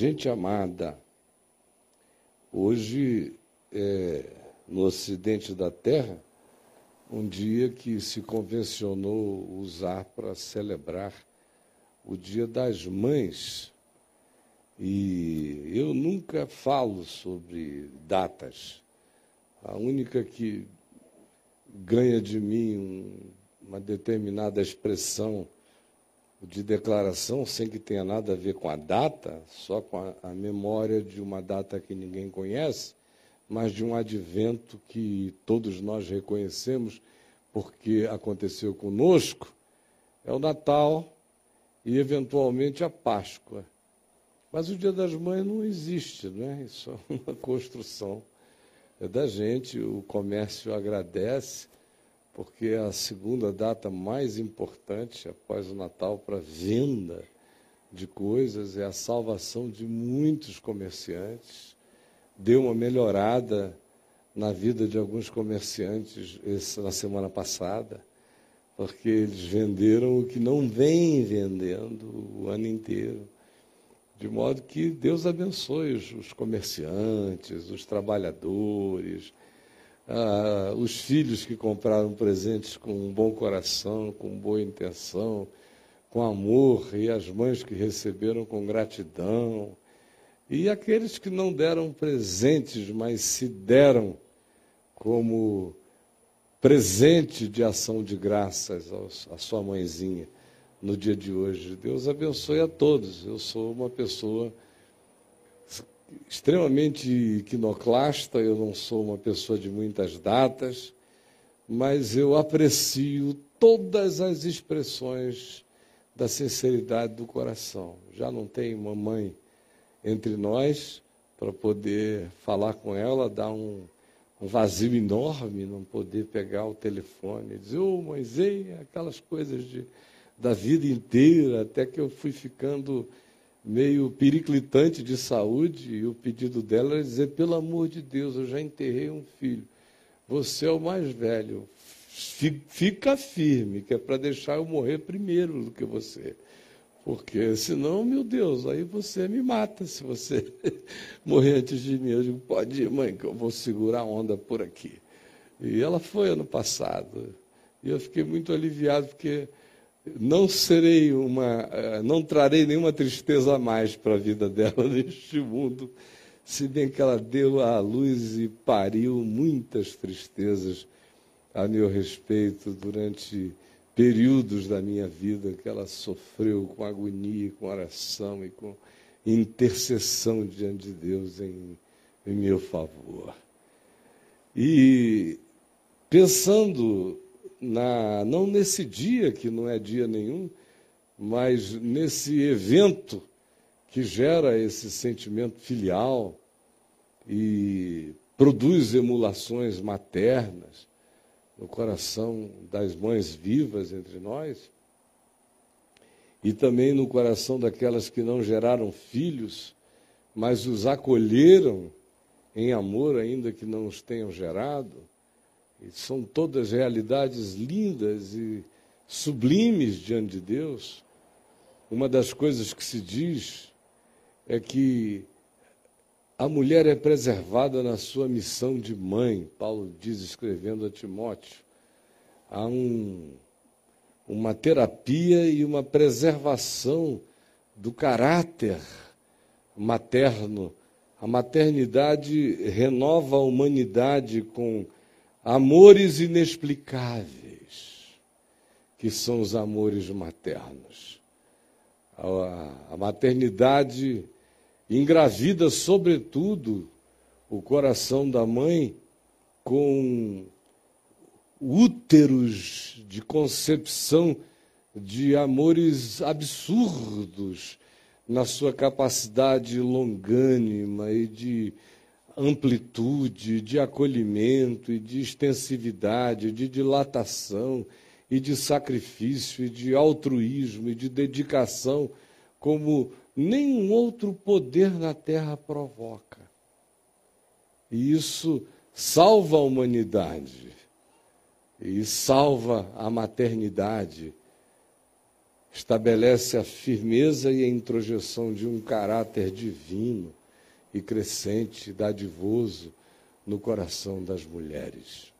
Gente amada, hoje, é, no ocidente da Terra, um dia que se convencionou usar para celebrar o Dia das Mães. E eu nunca falo sobre datas. A única que ganha de mim um, uma determinada expressão de declaração, sem que tenha nada a ver com a data, só com a, a memória de uma data que ninguém conhece, mas de um advento que todos nós reconhecemos porque aconteceu conosco, é o Natal e, eventualmente, a Páscoa. Mas o Dia das Mães não existe, não é? Isso é uma construção da gente. O comércio agradece, porque é a segunda data mais importante após o Natal para venda de coisas, é a salvação de muitos comerciantes deu uma melhorada na vida de alguns comerciantes essa, na semana passada, porque eles venderam o que não vem vendendo o ano inteiro. De modo que Deus abençoe os, os comerciantes, os trabalhadores, ah, os filhos que compraram presentes com um bom coração, com boa intenção, com amor, e as mães que receberam com gratidão e aqueles que não deram presentes, mas se deram como presente de ação de graças à sua mãezinha no dia de hoje. Deus abençoe a todos. Eu sou uma pessoa extremamente iconoclasta, eu não sou uma pessoa de muitas datas, mas eu aprecio todas as expressões da sinceridade do coração. Já não tenho uma mãe entre nós para poder falar com ela, dar um, um, vazio enorme, não poder pegar o telefone e dizer, ô oh, Moisés, aquelas coisas de, da vida inteira, até que eu fui ficando meio periclitante de saúde, e o pedido dela era dizer, pelo amor de Deus, eu já enterrei um filho, você é o mais velho, fica firme, que é para deixar eu morrer primeiro do que você. Porque senão, meu Deus, aí você me mata se você morrer antes de mim. Eu digo, pode ir, mãe, que eu vou segurar a onda por aqui. E ela foi ano passado. E eu fiquei muito aliviado, porque não serei uma, eh, não trarei nenhuma tristeza a mais para a vida dela neste mundo, se bem que ela deu à luz e pariu muitas tristezas a meu respeito durante períodos da minha vida que ela sofreu com agonia, com oração e com intercessão diante de Deus em, em meu favor. E pensando na, não nesse dia, que não é dia nenhum, mas nesse evento que gera esse sentimento filial e produz emulações maternas, no coração das mães vivas entre nós e também no coração daquelas que não geraram filhos, mas os acolheram em amor, ainda que não os tenham gerado. São todas realidades lindas e sublimes diante de Deus. Uma das coisas que se diz é que a mulher é preservada na sua missão de mãe, Paulo diz escrevendo a Timóteo. Há um, uma terapia e uma preservação do caráter materno. A maternidade renova a humanidade com amores inexplicáveis, que são os amores maternos. A, a maternidade engravida, sobretudo, o coração da mãe com úteros de concepção de amores absurdos na sua capacidade longânima e de amplitude, de acolhimento e de extensividade, de dilatação e de sacrifício e de altruísmo e de dedicação como nenhum outro poder na terra provoca. E isso salva a humanidade, e salva a maternidade, estabelece a firmeza e a introjeção de um caráter divino e crescente, dadivoso no coração das mulheres.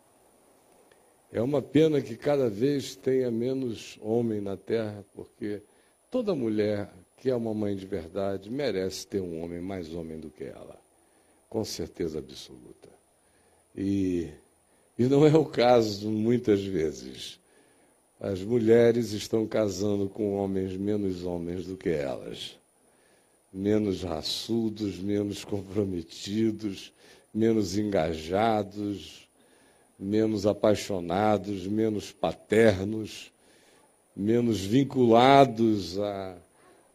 É uma pena que cada vez tenha menos homem na terra, porque toda mulher que é uma mãe de verdade merece ter um homem mais homem do que ela, com certeza absoluta. E, e não é o caso muitas vezes. As mulheres estão casando com homens menos homens do que elas, menos raçudos, menos comprometidos, menos engajados, menos apaixonados, menos paternos, menos vinculados a,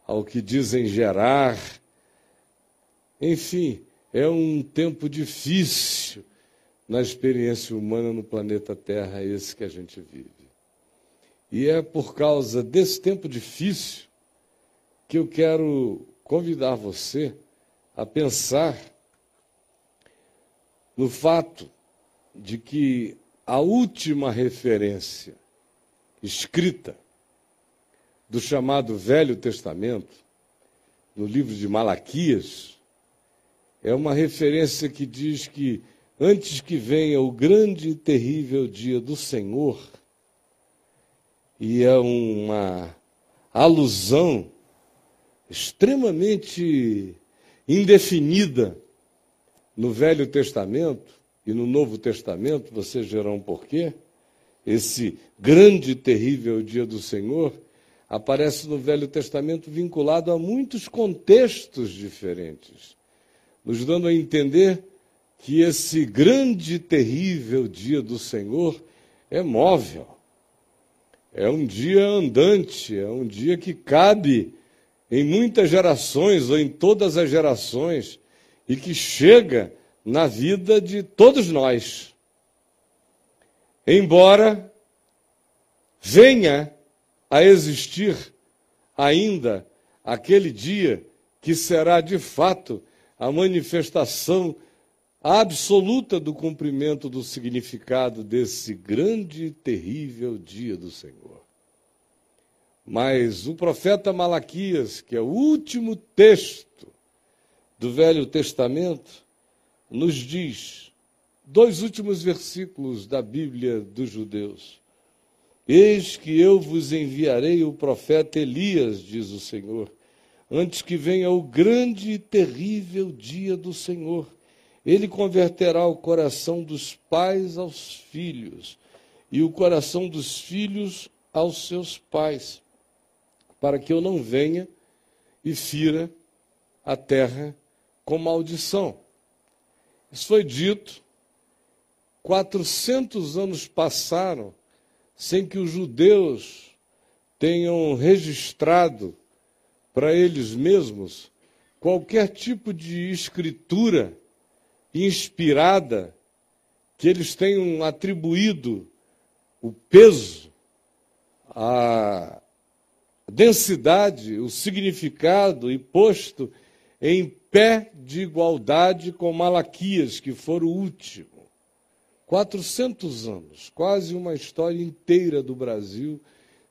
ao que dizem gerar. Enfim, é um tempo difícil na experiência humana no planeta Terra, esse que a gente vive. E é por causa desse tempo difícil que eu quero convidar você a pensar no fato de que a última referência escrita do chamado Velho Testamento, no livro de Malaquias, é uma referência que diz que antes que venha o grande e terrível dia do Senhor, e é uma alusão extremamente indefinida no Velho Testamento e no Novo Testamento, vocês verão por quê. Esse grande e terrível dia do Senhor aparece no Velho Testamento vinculado a muitos contextos diferentes, nos dando a entender que esse grande e terrível dia do Senhor é móvel é um dia andante, é um dia que cabe em muitas gerações ou em todas as gerações e que chega na vida de todos nós. Embora venha a existir ainda aquele dia que será de fato a manifestação absoluta do cumprimento do significado desse grande e terrível dia do Senhor. Mas o profeta Malaquias, que é o último texto do Velho Testamento, nos diz, dois últimos versículos da Bíblia dos judeus. Eis que eu vos enviarei o profeta Elias, diz o Senhor, antes que venha o grande e terrível dia do Senhor ele converterá o coração dos pais aos filhos e o coração dos filhos aos seus pais, para que eu não venha e fira a terra com maldição. Isso foi dito, 400 anos passaram sem que os judeus tenham registrado para eles mesmos qualquer tipo de escritura inspirada, que eles tenham atribuído o peso, a densidade, o significado e posto em pé de igualdade com Malaquias, que for o último. 400 anos, quase uma história inteira do Brasil,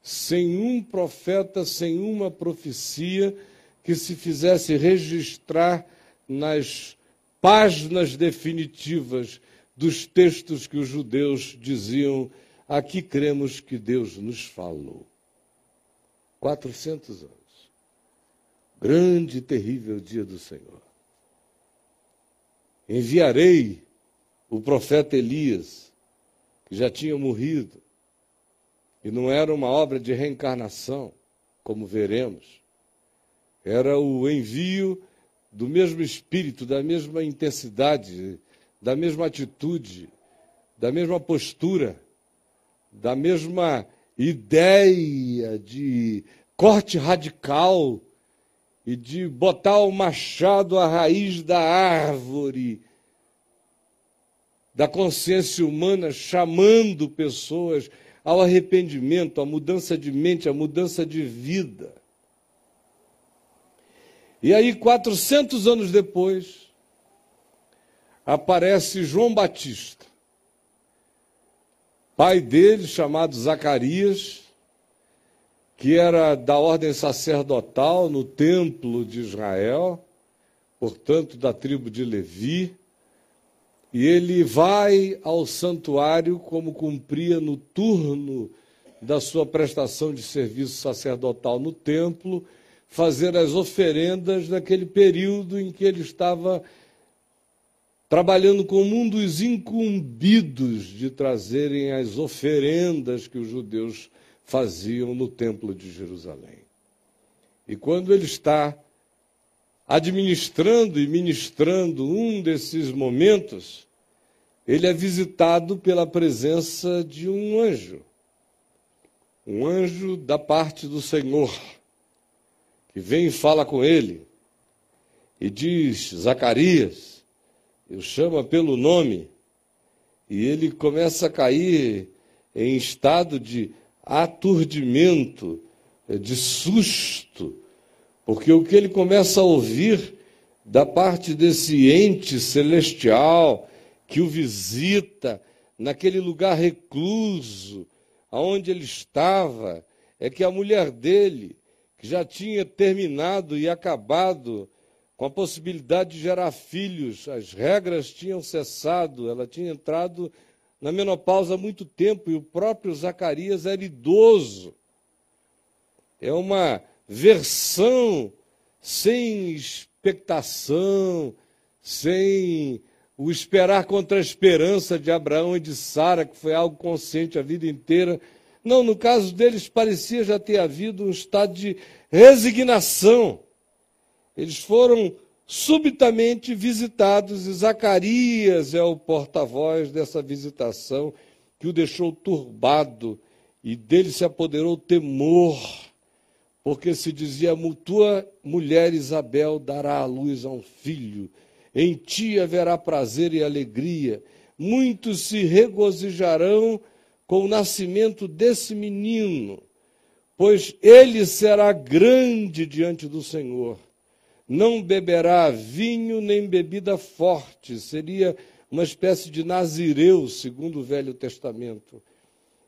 sem um profeta, sem uma profecia que se fizesse registrar nas páginas definitivas dos textos que os judeus diziam: aqui cremos que Deus nos falou. 400 anos. Grande e terrível dia do Senhor. Enviarei o profeta Elias, que já tinha morrido, e não era uma obra de reencarnação, como veremos. Era o envio do mesmo espírito, da mesma intensidade, da mesma atitude, da mesma postura, da mesma ideia de corte radical e de botar o machado à raiz da árvore da consciência humana, chamando pessoas ao arrependimento, à mudança de mente, à mudança de vida. E aí, 400 anos depois, aparece João Batista, pai dele, chamado Zacarias, que era da ordem sacerdotal no templo de Israel, portanto, da tribo de Levi, e ele vai ao santuário como cumpria no turno da sua prestação de serviço sacerdotal no templo, fazer as oferendas naquele período em que ele estava trabalhando com um dos incumbidos de trazerem as oferendas que os judeus faziam no templo de Jerusalém. E quando ele está administrando e ministrando um desses momentos, ele é visitado pela presença de um anjo. Um anjo da parte do Senhor, que vem e fala com ele, e diz: Zacarias, o chama pelo nome, e ele começa a cair em estado de aturdimento, de susto, porque o que ele começa a ouvir da parte desse ente celestial que o visita naquele lugar recluso, aonde ele estava, é que a mulher dele, que já tinha terminado e acabado com a possibilidade de gerar filhos, as regras tinham cessado, ela tinha entrado na menopausa há muito tempo e o próprio Zacarias era idoso. É uma versão sem expectação, sem o esperar contra a esperança de Abraão e de Sara, que foi algo consciente a vida inteira. Não, no caso deles parecia já ter havido um estado de resignação. Eles foram subitamente visitados, e Zacarias é o porta-voz dessa visitação que o deixou turbado e dele se apoderou temor, porque se dizia: Tua mulher Isabel dará à luz a um filho, em ti haverá prazer e alegria, muitos se regozijarão com o nascimento desse menino, pois ele será grande diante do Senhor não beberá vinho nem bebida forte, seria uma espécie de nazireu, segundo o Velho Testamento.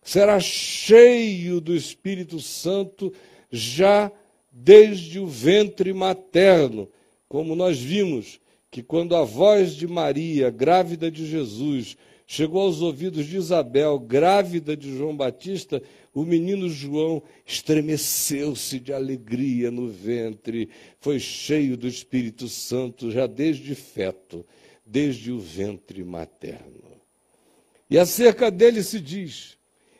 Será cheio do Espírito Santo já desde o ventre materno, como nós vimos que quando a voz de Maria, grávida de Jesus, chegou aos ouvidos de Isabel, grávida de João Batista, o menino João estremeceu-se de alegria no ventre, foi cheio do Espírito Santo já desde feto, desde o ventre materno. E acerca dele se diz: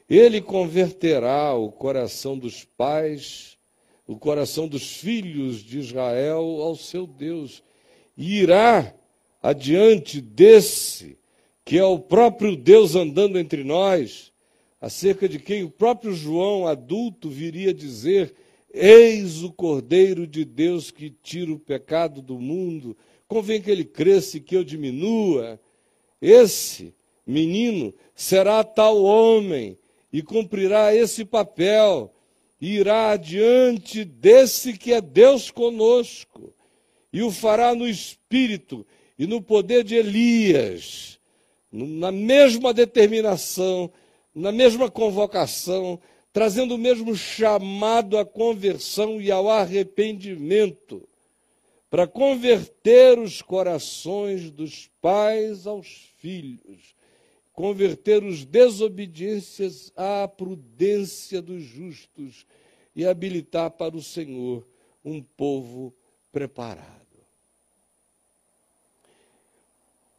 ele converterá o coração dos pais, o coração dos filhos de Israel ao seu Deus, e irá adiante desse, que é o próprio Deus andando entre nós, acerca de quem o próprio João, adulto, viria dizer: Eis o Cordeiro de Deus que tira o pecado do mundo, convém que ele cresça e que eu diminua. Esse menino será tal homem e cumprirá esse papel, e irá adiante desse que é Deus conosco, e o fará no espírito e no poder de Elias, na mesma determinação na mesma convocação, trazendo o mesmo chamado à conversão e ao arrependimento, para converter os corações dos pais aos filhos, converter os desobediências à prudência dos justos e habilitar para o Senhor um povo preparado.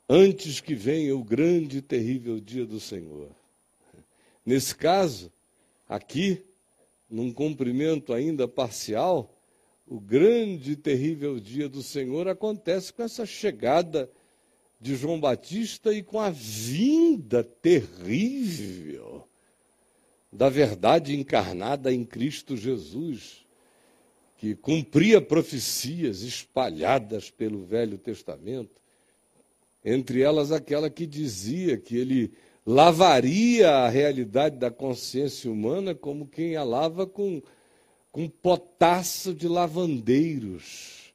Antes que venha o grande e terrível dia do Senhor. Nesse caso, aqui, num cumprimento ainda parcial, o grande e terrível dia do Senhor acontece com essa chegada de João Batista e com a vinda terrível da verdade encarnada em Cristo Jesus, que cumpria profecias espalhadas pelo Velho Testamento, entre elas aquela que dizia que ele lavaria a realidade da consciência humana como quem a lava com, com potássio de lavandeiros.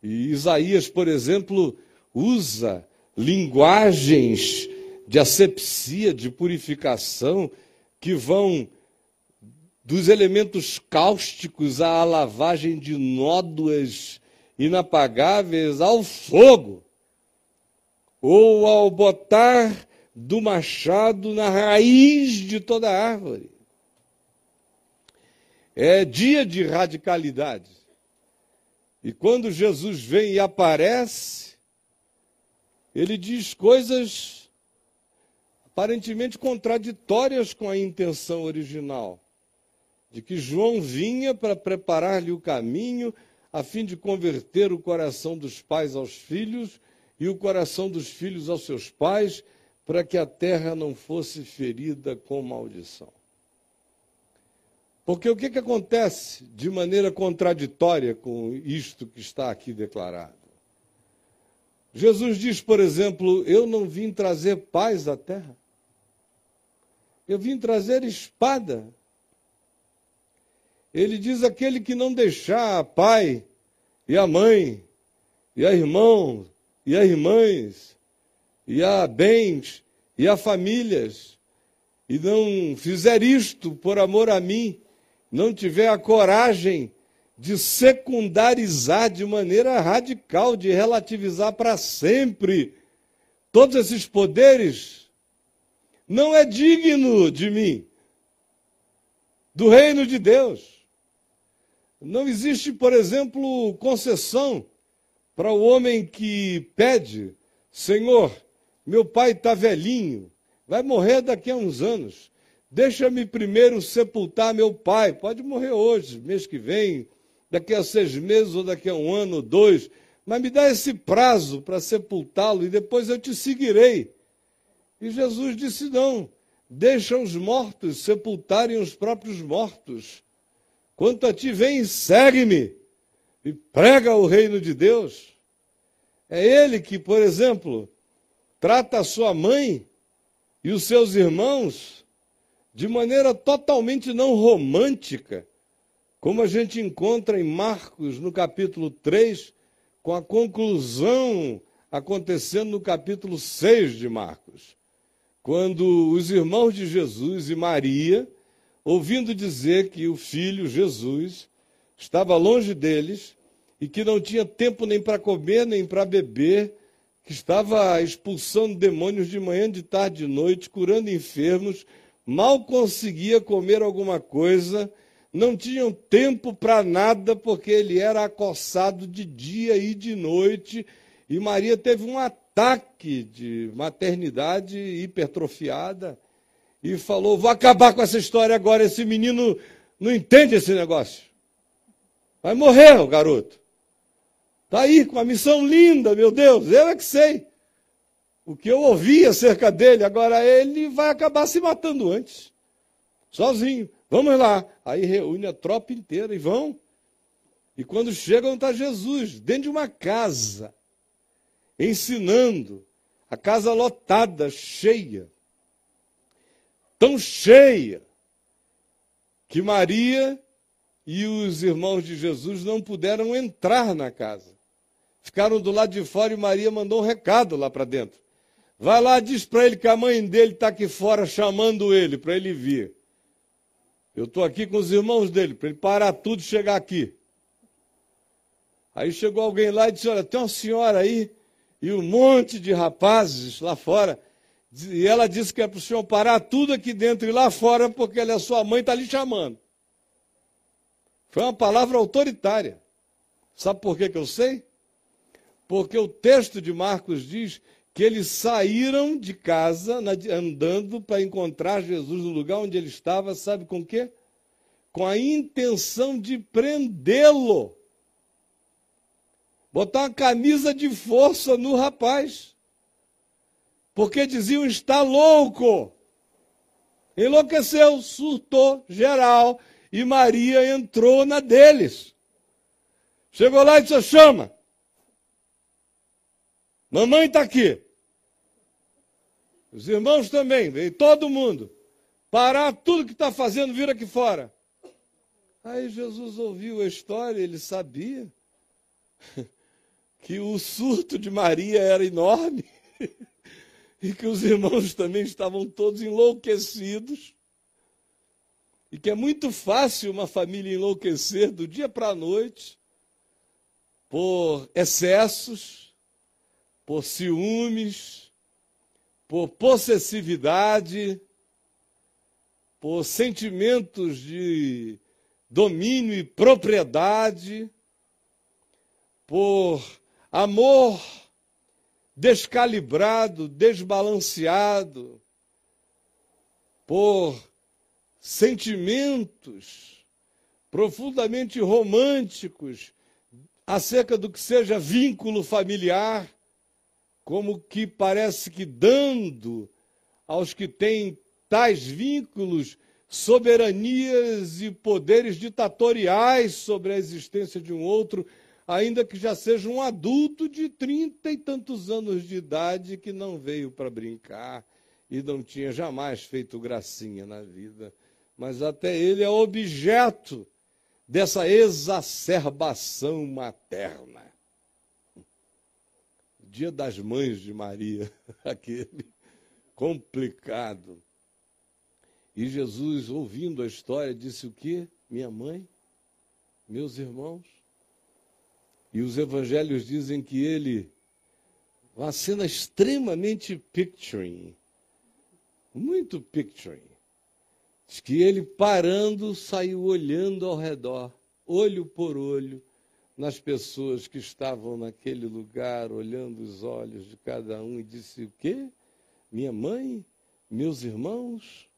E Isaías, por exemplo, usa linguagens de asepsia, de purificação, que vão dos elementos cáusticos à lavagem de nódoas inapagáveis ao fogo, ou ao botar do machado na raiz de toda árvore. É dia de radicalidade. E quando Jesus vem e aparece, ele diz coisas aparentemente contraditórias com a intenção original de que João vinha para preparar-lhe o caminho a fim de converter o coração dos pais aos filhos e o coração dos filhos aos seus pais, para que a terra não fosse ferida com maldição. Porque o que, que acontece de maneira contraditória com isto que está aqui declarado? Jesus diz, por exemplo, eu não vim trazer paz à terra. Eu vim trazer espada ele diz: aquele que não deixar a pai e a mãe, e a irmãos, e a irmãs, e a bens, e a famílias, e não fizer isto por amor a mim, não tiver a coragem de secundarizar de maneira radical, de relativizar para sempre todos esses poderes, não é digno de mim, do reino de Deus. Não existe, por exemplo, concessão para o homem que pede: Senhor, meu pai está velhinho, vai morrer daqui a uns anos. Deixa-me primeiro sepultar meu pai. Pode morrer hoje, mês que vem, daqui a seis meses ou daqui a um ano ou dois. Mas me dá esse prazo para sepultá-lo e depois eu te seguirei. E Jesus disse: Não, deixa os mortos sepultarem os próprios mortos. Quanto a ti, vem e segue-me e prega o reino de Deus. É ele que, por exemplo, trata a sua mãe e os seus irmãos de maneira totalmente não romântica, como a gente encontra em Marcos, no capítulo 3, com a conclusão acontecendo no capítulo 6 de Marcos, quando os irmãos de Jesus e Maria ouvindo dizer que o filho, Jesus, estava longe deles e que não tinha tempo nem para comer nem para beber, que estava expulsando demônios de manhã, de tarde, de noite, curando enfermos, mal conseguia comer alguma coisa, não tinham tempo para nada porque ele era acossado de dia e de noite, e Maria teve um ataque de maternidade hipertrofiada e falou: Vou acabar com essa história agora. Esse menino não entende esse negócio. Vai morrer o garoto. Está aí com uma missão linda, meu Deus, eu é que sei. O que eu ouvi acerca dele, agora ele vai acabar se matando antes. Sozinho. Vamos lá. Aí reúne a tropa inteira e vão. E quando chegam, está Jesus, dentro de uma casa, ensinando. A casa lotada, cheia tão cheia que Maria e os irmãos de Jesus não puderam entrar na casa. Ficaram do lado de fora e Maria mandou um recado lá para dentro. Vai lá, diz para ele que a mãe dele está aqui fora chamando ele, para ele vir. Eu estou aqui com os irmãos dele, para ele parar tudo e chegar aqui. Aí chegou alguém lá e disse: Olha, tem uma senhora aí e um monte de rapazes lá fora e ela disse que é para o senhor parar tudo aqui dentro e lá fora, porque ela é sua mãe, está lhe chamando. Foi uma palavra autoritária. Sabe por que, que eu sei? Porque o texto de Marcos diz que eles saíram de casa andando para encontrar Jesus no lugar onde ele estava, sabe com quê? Com a intenção de prendê-lo. Botar uma camisa de força no rapaz porque diziam está louco. Enlouqueceu, surtou geral e Maria entrou na deles. Chegou lá e disse: chama. Mamãe está aqui. Os irmãos também, veio todo mundo. Parar tudo que está fazendo, vir aqui fora. Aí Jesus ouviu a história, ele sabia que o surto de Maria era enorme. e que os irmãos também estavam todos enlouquecidos. e que é muito fácil uma família enlouquecer do dia para a noite por excessos, por ciúmes, por possessividade, por sentimentos de domínio e propriedade, por amor descalibrado, desbalanceado, por sentimentos profundamente românticos acerca do que seja vínculo familiar, como que parece que dando aos que têm tais vínculos soberanias e poderes ditatoriais sobre a existência de um outro, ainda que já seja um adulto de trinta e tantos anos de idade que não veio para brincar e não tinha jamais feito gracinha na vida. Mas até ele é objeto dessa exacerbação materna. Dia das Mães de Maria, aquele complicado. E Jesus, ouvindo a história, disse o quê? Minha mãe, meus irmãos. E os evangelhos dizem que ele, uma cena extremamente picturing, muito picturing, diz que ele parando saiu olhando ao redor, olho por olho, nas pessoas que estavam naquele lugar, olhando os olhos de cada um, e disse: O quê? Minha mãe? Meus irmãos?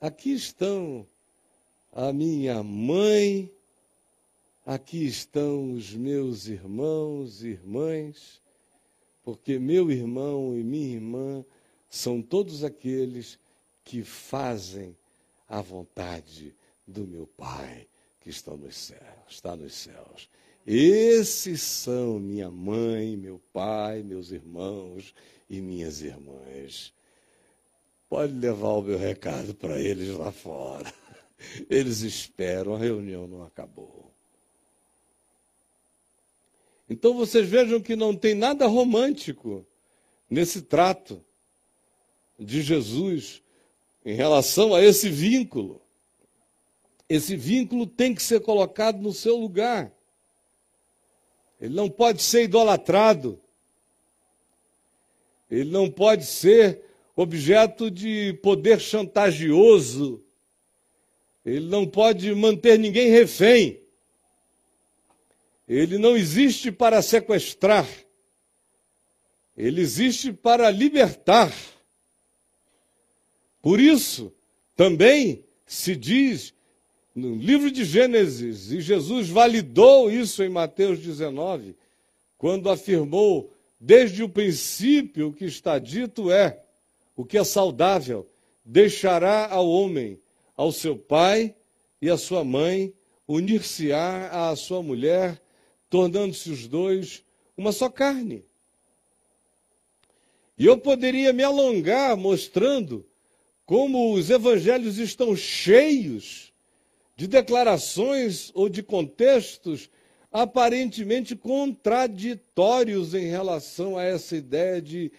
Aqui estão a minha mãe, aqui estão os meus irmãos e irmãs, porque meu irmão e minha irmã são todos aqueles que fazem a vontade do meu Pai que está nos céus, está nos céus. Esses são minha mãe, meu pai, meus irmãos e minhas irmãs. Pode levar o meu recado para eles lá fora. Eles esperam, a reunião não acabou. Então vocês vejam que não tem nada romântico nesse trato de Jesus em relação a esse vínculo. Esse vínculo tem que ser colocado no seu lugar. Ele não pode ser idolatrado. Ele não pode ser objeto de poder chantagioso. Ele não pode manter ninguém refém. Ele não existe para sequestrar. Ele existe para libertar. Por isso, também se diz no livro de Gênesis, e Jesus validou isso em Mateus 19, quando afirmou: desde o princípio o que está dito é: o que é saudável deixará ao homem, ao seu pai e à sua mãe, unir-se-á à sua mulher, tornando-se os dois uma só carne. E eu poderia me alongar mostrando como os evangelhos estão cheios de declarações ou de contextos aparentemente contraditórios em relação a essa ideia de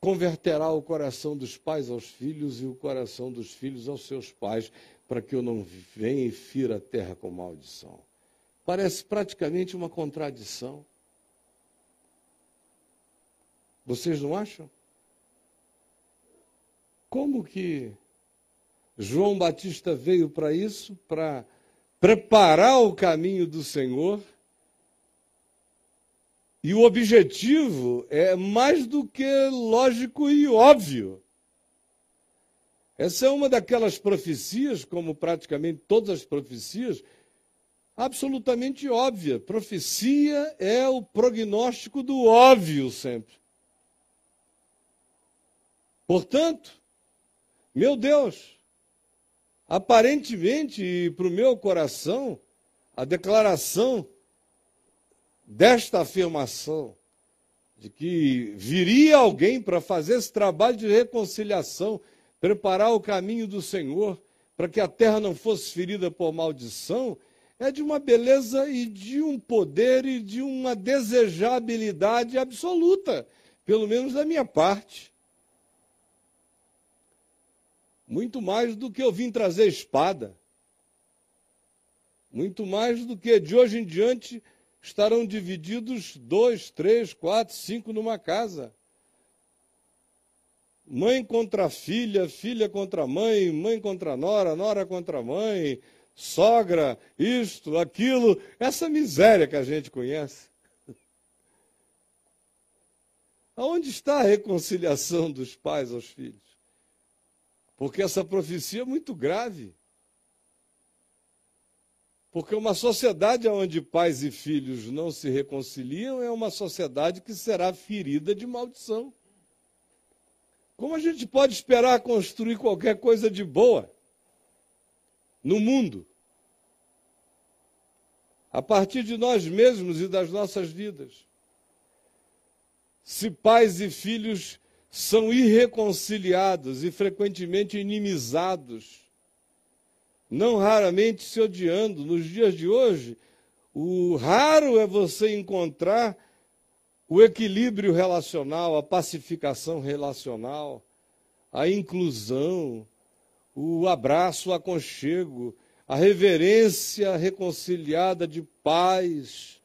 converterá o coração dos pais aos filhos e o coração dos filhos aos seus pais, para que eu não venha e fira a terra com maldição. Parece praticamente uma contradição. Vocês não acham? Como que João Batista veio para isso? Para preparar o caminho do Senhor e o objetivo é mais do que lógico e óbvio. Essa é uma daquelas profecias, como praticamente todas as profecias, absolutamente óbvia. Profecia é o prognóstico do óbvio sempre. Portanto, meu Deus, aparentemente, para o meu coração, a declaração desta afirmação de que viria alguém para fazer esse trabalho de reconciliação, preparar o caminho do Senhor, para que a terra não fosse ferida por maldição, é de uma beleza e de um poder e de uma desejabilidade absoluta, pelo menos da minha parte. Muito mais do que eu vim trazer espada. Muito mais do que de hoje em diante estarão divididos dois, três, quatro, cinco numa casa. Mãe contra filha, filha contra mãe, mãe contra nora, nora contra mãe, sogra, isto, aquilo, essa miséria que a gente conhece. Aonde está a reconciliação dos pais aos filhos? Porque essa profecia é muito grave. Porque uma sociedade onde pais e filhos não se reconciliam é uma sociedade que será ferida de maldição. Como a gente pode esperar construir qualquer coisa de boa no mundo? A partir de nós mesmos e das nossas vidas. Se pais e filhos são irreconciliados e frequentemente inimizados, não raramente se odiando. Nos dias de hoje, o raro é você encontrar o equilíbrio relacional, a pacificação relacional, a inclusão, o abraço, o aconchego, a reverência reconciliada de pais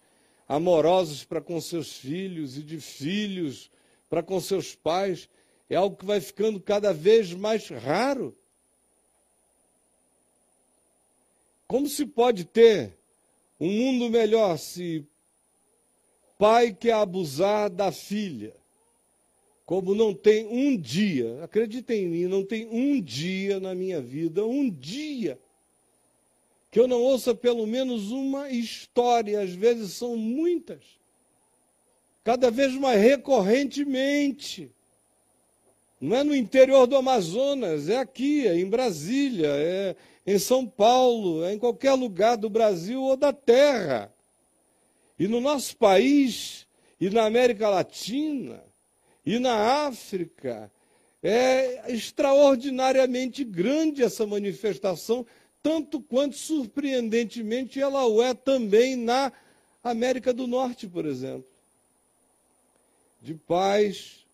amorosos para com seus filhos e de filhos para com seus pais. É algo que vai ficando cada vez mais raro. Como se pode ter um mundo melhor se pai quer abusar da filha? Como não tem um dia, acreditem em mim, não tem um dia na minha vida, um dia, que eu não ouça pelo menos uma história, às vezes são muitas, cada vez mais recorrentemente. Não é no interior do Amazonas, é aqui, é em Brasília, é em São Paulo, em qualquer lugar do Brasil ou da terra. E no nosso país, e na América Latina, e na África, é extraordinariamente grande essa manifestação, tanto quanto surpreendentemente ela o é também na América do Norte, por exemplo. De pais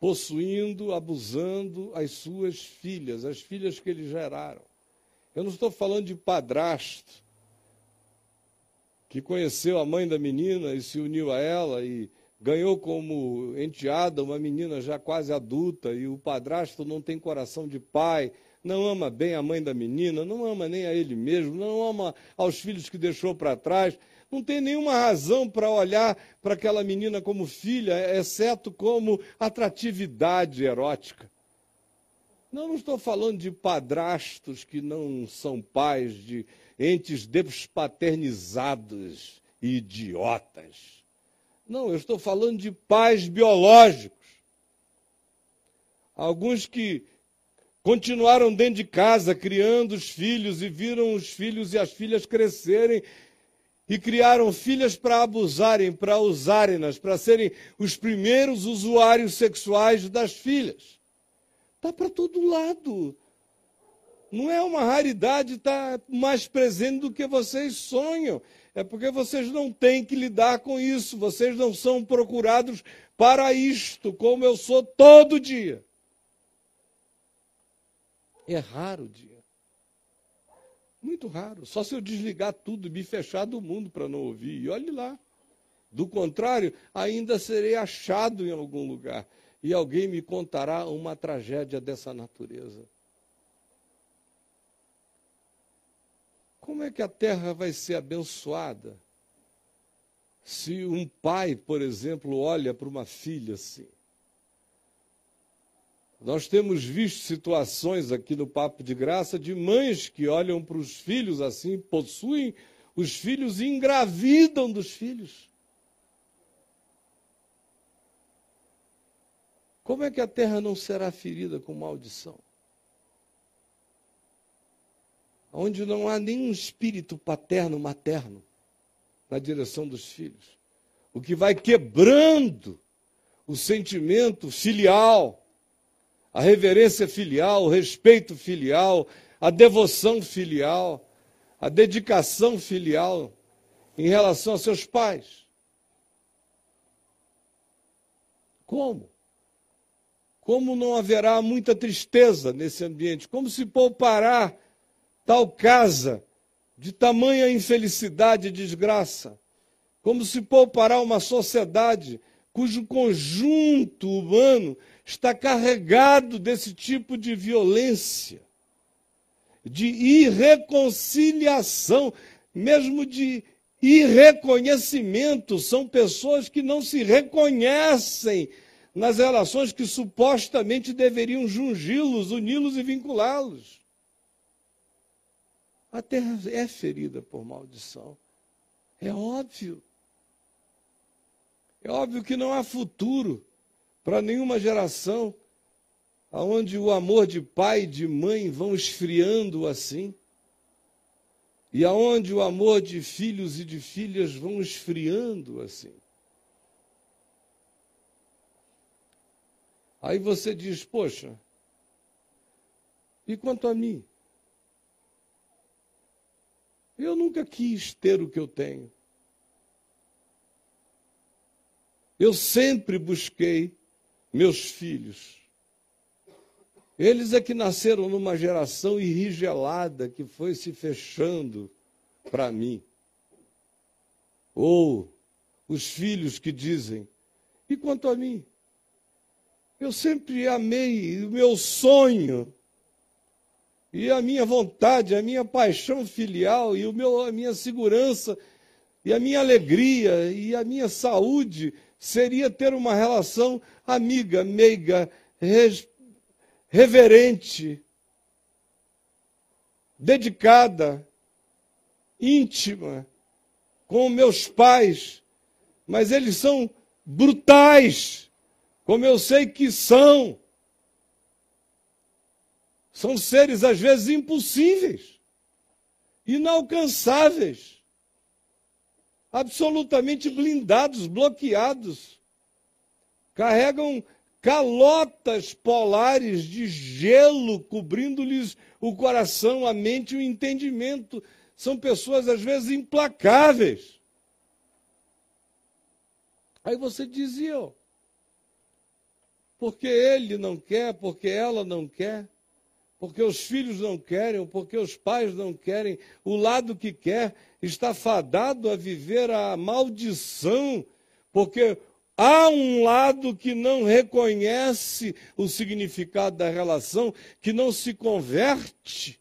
possuindo, abusando as suas filhas, as filhas que eles geraram. Eu não estou falando de padrasto que conheceu a mãe da menina e se uniu a ela e ganhou como enteada uma menina já quase adulta e o padrasto não tem coração de pai, não ama bem a mãe da menina, não ama nem a ele mesmo, não ama aos filhos que deixou para trás, não tem nenhuma razão para olhar para aquela menina como filha, exceto como atratividade erótica. Não, não estou falando de padrastos que não são pais, de entes despaternizados e idiotas. Não, eu estou falando de pais biológicos. Alguns que continuaram dentro de casa criando os filhos e viram os filhos e as filhas crescerem e criaram filhas para abusarem, para usarem-nas, para serem os primeiros usuários sexuais das filhas. Está para todo lado. Não é uma raridade, está mais presente do que vocês sonham. É porque vocês não têm que lidar com isso. Vocês não são procurados para isto, como eu sou todo dia. É raro o dia. Muito raro. Só se eu desligar tudo e me fechar do mundo para não ouvir. E olhe lá. Do contrário, ainda serei achado em algum lugar e alguém me contará uma tragédia dessa natureza. Como é que a terra vai ser abençoada se um pai, por exemplo, olha para uma filha assim? Nós temos visto situações aqui no Papo de Graça de mães que olham para os filhos assim, possuem os filhos e engravidam dos filhos. Como é que a terra não será ferida com maldição? Onde não há nenhum espírito paterno, materno na direção dos filhos. O que vai quebrando o sentimento filial, a reverência filial, o respeito filial, a devoção filial, a dedicação filial em relação a seus pais. Como? como não haverá muita tristeza nesse ambiente, como se poupará tal casa de tamanha infelicidade e desgraça, como se poupará uma sociedade cujo conjunto humano está carregado desse tipo de violência, de irreconciliação, mesmo de irreconhecimento. São pessoas que não se reconhecem nas relações que supostamente deveriam jungi-los, uni-los e vinculá-los. A terra é ferida por maldição. É óbvio. É óbvio que não há futuro para nenhuma geração onde o amor de pai e de mãe vão esfriando assim, e aonde o amor de filhos e de filhas vão esfriando assim. Aí você diz: Poxa, e quanto a mim? Eu nunca quis ter o que eu tenho. Eu sempre busquei meus filhos. Eles é que nasceram numa geração irrigelada que foi se fechando para mim. Ou os filhos que dizem: e quanto a mim? Eu sempre amei o meu sonho e a minha vontade, a minha paixão filial e o meu, a minha segurança e a minha alegria e a minha saúde seria ter uma relação amiga, meiga, reverente, dedicada, íntima com meus pais, mas eles são brutais como eu sei que são. São seres, às vezes, impossíveis, inalcançáveis, absolutamente blindados, bloqueados. Carregam calotas polares de gelo cobrindo-lhes o coração, a mente e o entendimento. São pessoas, às vezes, implacáveis. Aí você dizia, porque ele não quer, porque ela não quer, porque os filhos não querem, porque os pais não querem, o lado que quer está fadado a viver a maldição, porque há um lado que não reconhece o significado da relação, que não se converte.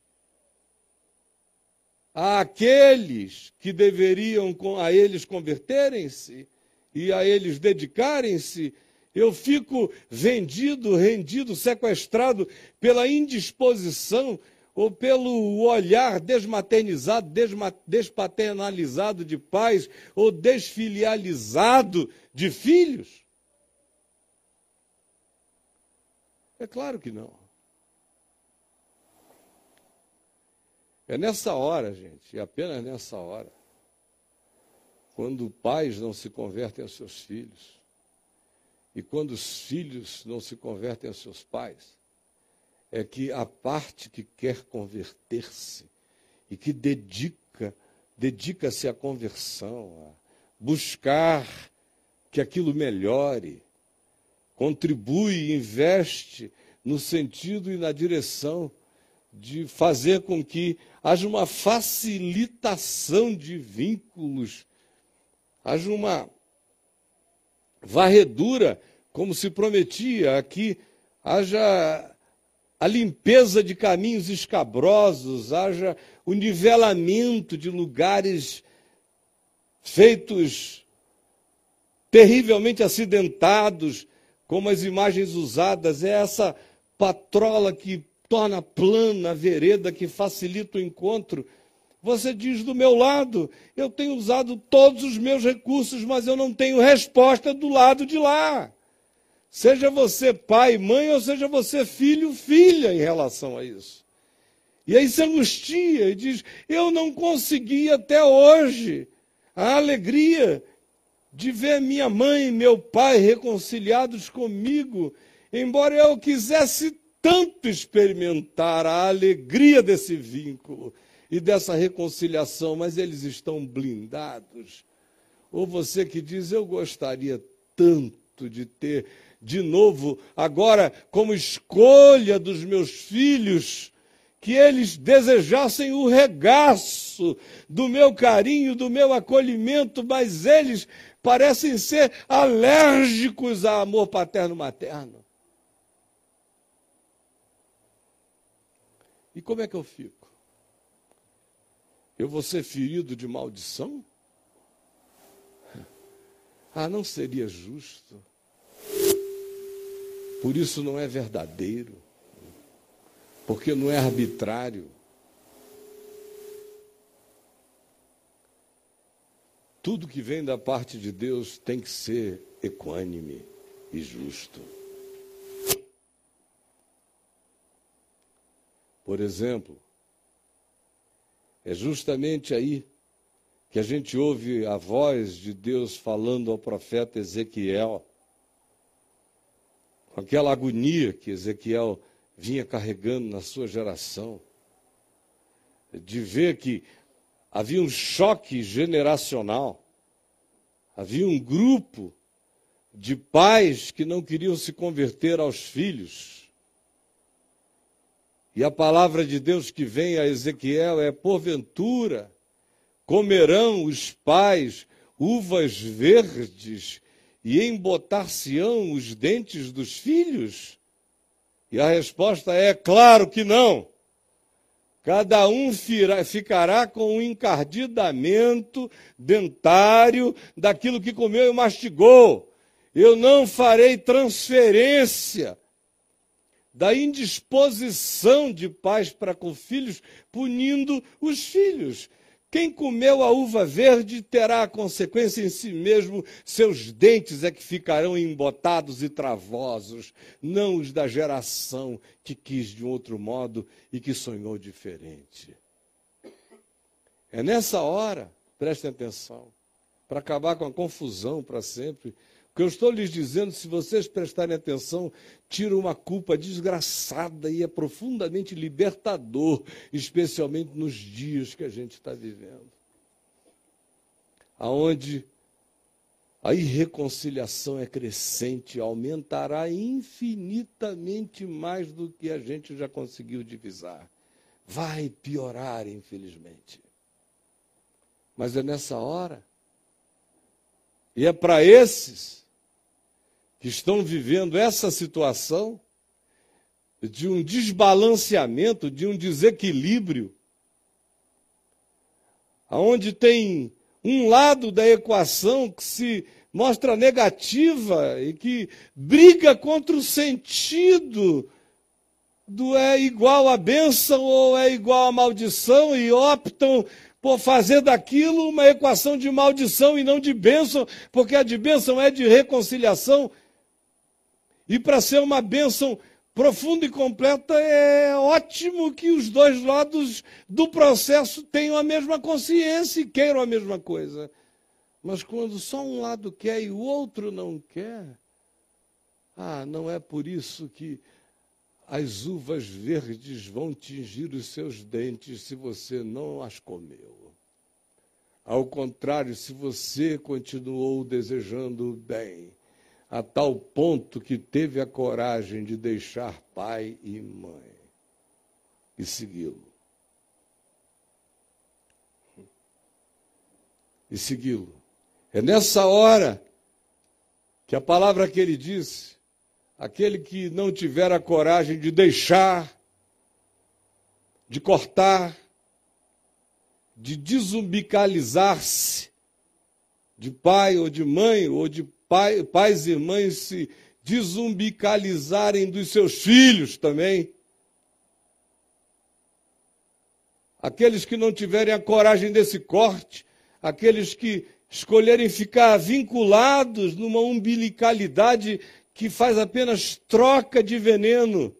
Aqueles que deveriam a eles converterem-se e a eles dedicarem-se, eu fico vendido, rendido, sequestrado pela indisposição ou pelo olhar desmaternizado, desma, despaternalizado de pais ou desfilializado de filhos? É claro que não. É nessa hora, gente, e apenas nessa hora, quando pais não se convertem aos seus filhos, e quando os filhos não se convertem aos seus pais, é que a parte que quer converter-se e que dedica, dedica-se à conversão, a buscar que aquilo melhore, contribui, investe no sentido e na direção de fazer com que haja uma facilitação de vínculos, haja uma varredura, como se prometia, aqui haja a limpeza de caminhos escabrosos, haja o nivelamento de lugares feitos terrivelmente acidentados, como as imagens usadas, é essa patrola que torna plana a vereda, que facilita o encontro você diz do meu lado, eu tenho usado todos os meus recursos, mas eu não tenho resposta do lado de lá. Seja você pai, mãe, ou seja você filho, filha em relação a isso. E aí se angustia e diz: Eu não consegui até hoje a alegria de ver minha mãe e meu pai reconciliados comigo, embora eu quisesse tanto experimentar a alegria desse vínculo e dessa reconciliação, mas eles estão blindados. Ou você que diz, eu gostaria tanto de ter de novo, agora, como escolha dos meus filhos, que eles desejassem o regaço do meu carinho, do meu acolhimento, mas eles parecem ser alérgicos a amor paterno-materno. E como é que eu fico? Eu vou ser ferido de maldição? Ah, não seria justo. Por isso não é verdadeiro. Porque não é arbitrário. Tudo que vem da parte de Deus tem que ser equânime e justo. Por exemplo, é justamente aí que a gente ouve a voz de Deus falando ao profeta Ezequiel, com aquela agonia que Ezequiel vinha carregando na sua geração, de ver que havia um choque generacional, havia um grupo de pais que não queriam se converter aos filhos. E a palavra de Deus que vem a Ezequiel é: porventura, Comerão os pais uvas verdes e embotar-se-ão os dentes dos filhos? E a resposta é: claro que não. Cada um ficará com um encardidamento dentário daquilo que comeu e mastigou. Eu não farei transferência da indisposição de pais para com filhos, punindo os filhos. Quem comeu a uva verde terá a consequência em si mesmo, seus dentes é que ficarão embotados e travosos, não os da geração que quis de um outro modo e que sonhou diferente. É nessa hora, prestem atenção, para acabar com a confusão para sempre, o que eu estou lhes dizendo, se vocês prestarem atenção, tira uma culpa desgraçada e é profundamente libertador, especialmente nos dias que a gente está vivendo. Aonde a irreconciliação é crescente, aumentará infinitamente mais do que a gente já conseguiu divisar. Vai piorar, infelizmente. Mas é nessa hora, e é para esses que estão vivendo essa situação de um desbalanceamento, de um desequilíbrio, aonde tem um lado da equação que se mostra negativa e que briga contra o sentido do é igual a bênção ou é igual a maldição e optam por fazer daquilo uma equação de maldição e não de bênção, porque a de bênção é de reconciliação e para ser uma bênção profunda e completa, é ótimo que os dois lados do processo tenham a mesma consciência e queiram a mesma coisa. Mas quando só um lado quer e o outro não quer, ah, não é por isso que as uvas verdes vão tingir os seus dentes se você não as comeu. Ao contrário, se você continuou desejando o bem, a tal ponto que teve a coragem de deixar pai e mãe e segui-lo. E segui-lo. É nessa hora que a palavra que ele disse, aquele que não tiver a coragem de deixar, de cortar, de desumbicalizar-se de pai ou de mãe ou de pai, pais e mães se desumbicalizarem dos seus filhos também. Aqueles que não tiverem a coragem desse corte, aqueles que escolherem ficar vinculados numa umbilicalidade que faz apenas troca de veneno,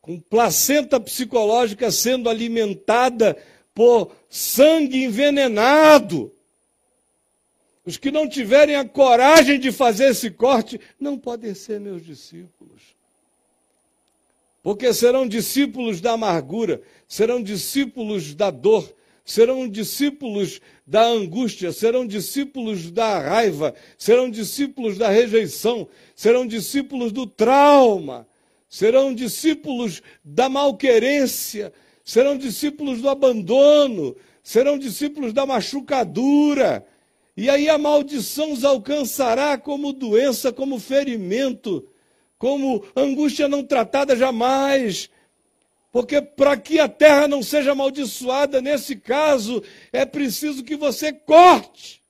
com placenta psicológica sendo alimentada por sangue envenenado. Os que não tiverem a coragem de fazer esse corte não podem ser meus discípulos. Porque serão discípulos da amargura, serão discípulos da dor, serão discípulos da angústia, serão discípulos da raiva, serão discípulos da rejeição, serão discípulos do trauma, serão discípulos da malquerência, serão discípulos do abandono, serão discípulos da machucadura. E aí a maldição os alcançará como doença, como ferimento, como angústia não tratada jamais, porque para que a terra não seja amaldiçoada, nesse caso, é preciso que você corte.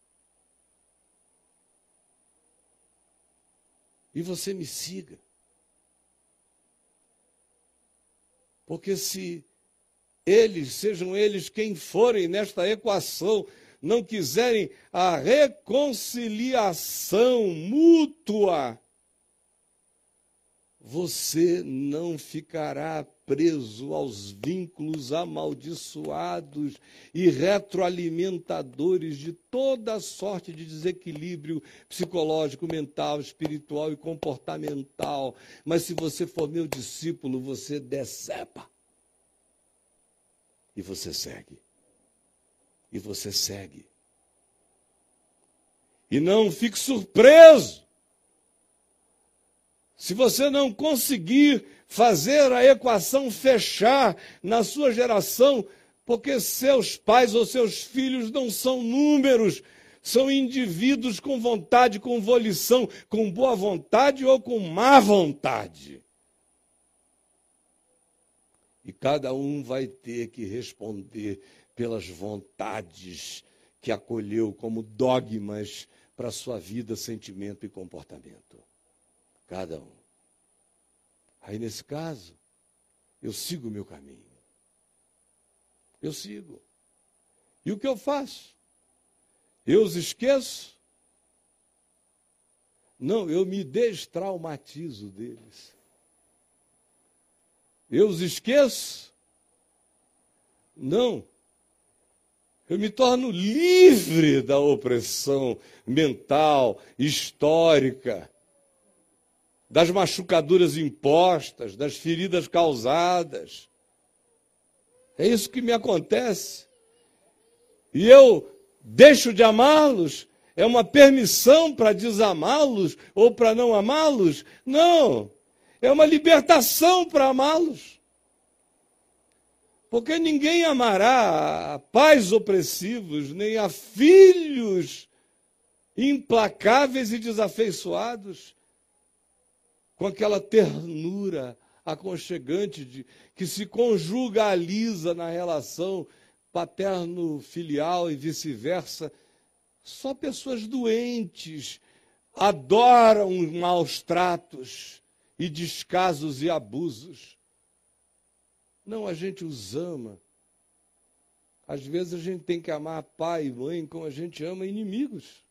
E você me siga. Porque se eles, sejam eles quem forem nesta equação, não quiserem a reconciliação mútua, você não ficará preso aos vínculos amaldiçoados e retroalimentadores de toda sorte de desequilíbrio psicológico, mental, espiritual e comportamental. Mas se você for meu discípulo, você decepa. E você segue. E você segue. E não fique surpreso se você não conseguir fazer a equação fechar na sua geração, porque seus pais ou seus filhos não são números, são indivíduos com vontade, com volição, com boa vontade ou com má vontade. E cada um vai ter que responder pelas vontades que acolheu como dogmas para sua vida, sentimento e comportamento. Cada um. Aí, nesse caso, eu sigo o meu caminho. Eu sigo. E o que eu faço? Eu os esqueço? Não, eu me destraumatizo deles. Eu os esqueço? Não. Eu me torno livre da opressão mental, histórica, das machucaduras impostas, das feridas causadas. É isso que me acontece. E eu deixo de amá-los? É uma permissão para desamá-los ou para não amá-los? Não. É uma libertação para amá-los. Porque ninguém amará pais opressivos, nem a filhos implacáveis e desafeiçoados com aquela ternura aconchegante de, que se conjugaliza na relação paterno-filial e vice-versa. Só pessoas doentes adoram maus tratos e descasos e abusos. Não, a gente os ama. Às vezes a gente tem que amar pai e mãe como a gente ama inimigos.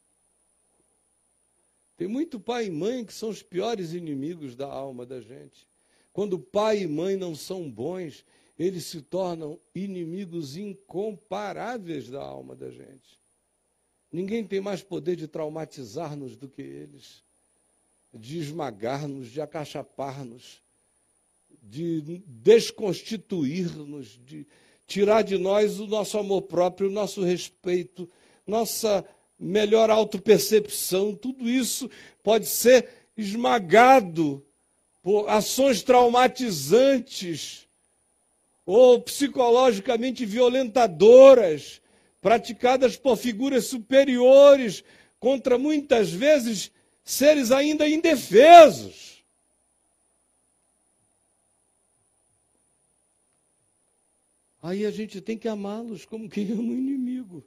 Tem muito pai e mãe que são os piores inimigos da alma da gente. Quando pai e mãe não são bons, eles se tornam inimigos incomparáveis da alma da gente. Ninguém tem mais poder de traumatizar-nos do que eles, de esmagar-nos, de acachapar-nos, de desconstituir-nos, de tirar de nós o nosso amor próprio, o nosso respeito, nossa melhor autopercepção, tudo isso pode ser esmagado por ações traumatizantes ou psicologicamente violentadoras, praticadas por figuras superiores contra muitas vezes seres ainda indefesos. Aí a gente tem que amá-los como quem ama o inimigo.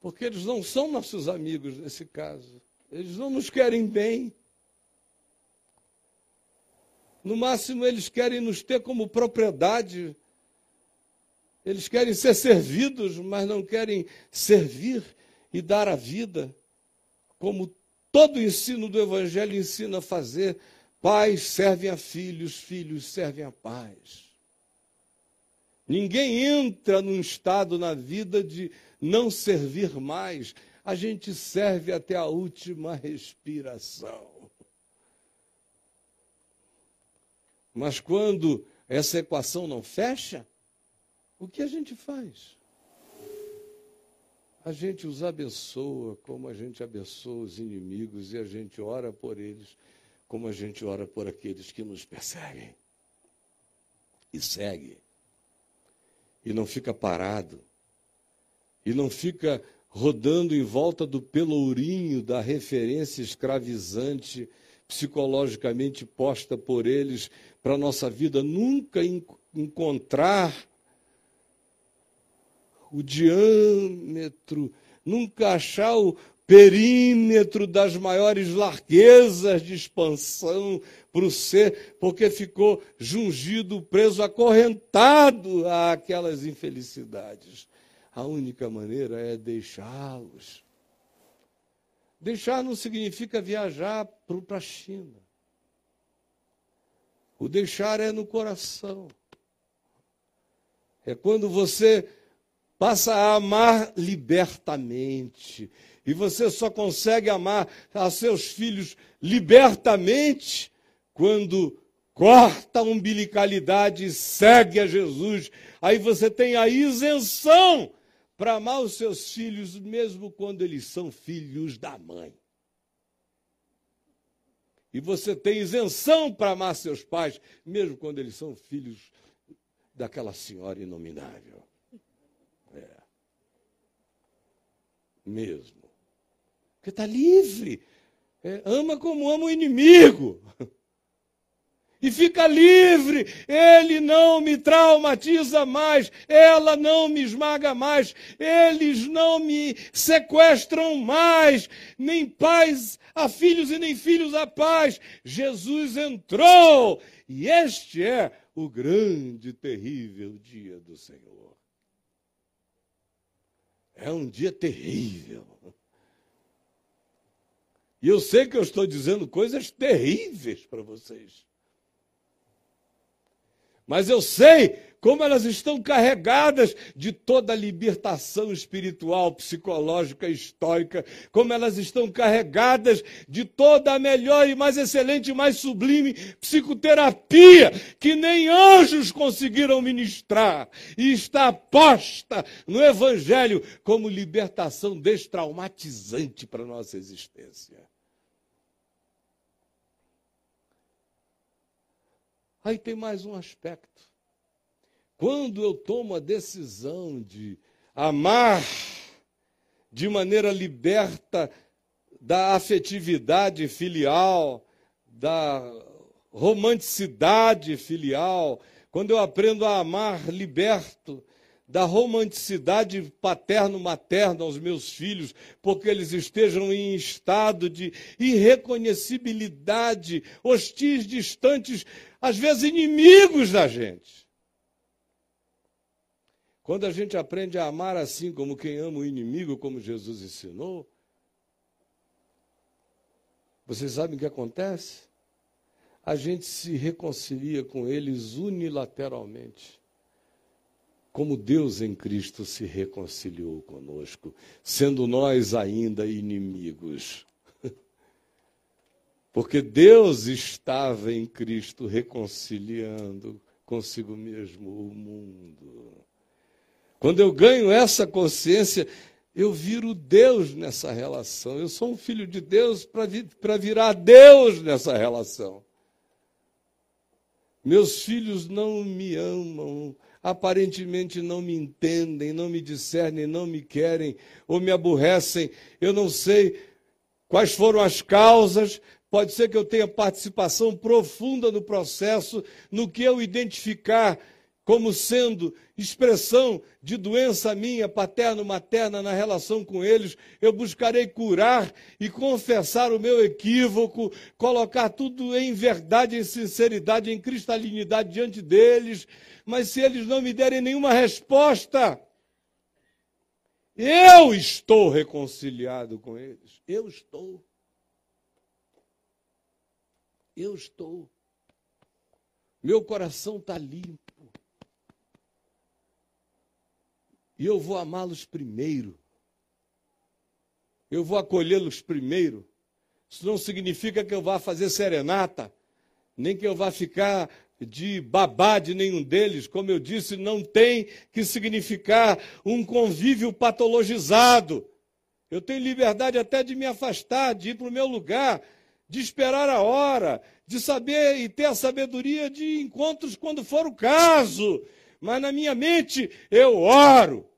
Porque eles não são nossos amigos nesse caso. Eles não nos querem bem. No máximo, eles querem nos ter como propriedade. Eles querem ser servidos, mas não querem servir e dar a vida, como todo o ensino do Evangelho ensina a fazer. Pais servem a filhos, filhos servem a pais. Ninguém entra num estado na vida de não servir mais, a gente serve até a última respiração. Mas quando essa equação não fecha, O que a gente faz? A gente os abençoa como a gente abençoa os inimigos e a gente ora por eles como a gente ora por aqueles que nos perseguem. E segue. E não fica parado. E não fica rodando em volta do pelourinho da referência escravizante psicologicamente posta por eles para a nossa vida nunca encontrar o diâmetro, nunca achar o perímetro das maiores larguezas de expansão para o ser, porque ficou jungido, preso, acorrentado àquelas infelicidades. A única maneira é deixá-los. Deixar não significa viajar para a China. O deixar é no coração. É quando você passa a amar libertamente. E você só consegue amar a seus filhos libertamente quando corta a umbilicalidade e segue a Jesus. Aí você tem a isenção para amar os seus filhos, mesmo quando eles são filhos da mãe. E você tem isenção para amar seus pais, mesmo quando eles são filhos daquela senhora inominável. É. Mesmo. Porque está livre. É, ama como ama o inimigo e fica livre. Ele não me traumatiza mais, ela não me esmaga mais, eles não me sequestram mais, nem pais a filhos e nem filhos a pais. Jesus entrou e este é o grande, terrível dia do Senhor. É um dia terrível. E eu sei que eu estou dizendo coisas terríveis para vocês. Mas eu sei como elas estão carregadas de toda a libertação espiritual, psicológica, histórica, como elas estão carregadas de toda a melhor e mais excelente e mais sublime psicoterapia que nem anjos conseguiram ministrar e está posta no Evangelho como libertação destraumatizante para a nossa existência. Aí tem mais um aspecto. Quando eu tomo a decisão de amar de maneira liberta da afetividade filial, da romanticidade filial, quando eu aprendo a amar liberto da romanticidade paterno-materna aos meus filhos, porque eles estejam em estado de irreconhecibilidade, hostis, distantes, às vezes inimigos da gente. Quando a gente aprende a amar assim como quem ama o inimigo, como Jesus ensinou, vocês sabem o que acontece? A gente se reconcilia com eles unilateralmente como Deus em Cristo se reconciliou conosco, sendo nós ainda inimigos. Porque Deus estava em Cristo reconciliando consigo mesmo o mundo. Quando eu ganho essa consciência, eu viro Deus nessa relação. Eu sou um filho de Deus para virar Deus nessa relação. Meus filhos não me amam aparentemente não me entendem, não me discernem, não me querem ou me aborrecem. Eu não sei quais foram as causas. Pode ser que eu tenha participação profunda no processo, no que eu identificar como sendo expressão de doença minha, paterno-materna, na relação com eles, eu buscarei curar e confessar o meu equívoco, colocar tudo em verdade, em sinceridade, em cristalinidade diante deles. Mas se eles não me derem nenhuma resposta, eu estou reconciliado com eles. Eu estou. Eu estou. Meu coração está limpo. E eu vou amá-los primeiro. Eu vou acolhê-los primeiro. Isso não significa que eu vá fazer serenata, nem que eu vá ficar de babá de nenhum deles, como eu disse, não tem que significar um convívio patologizado. Eu tenho liberdade até de me afastar, de ir para o meu lugar, de esperar a hora, de saber e ter a sabedoria de encontros quando for o caso. Mas na minha mente eu oro.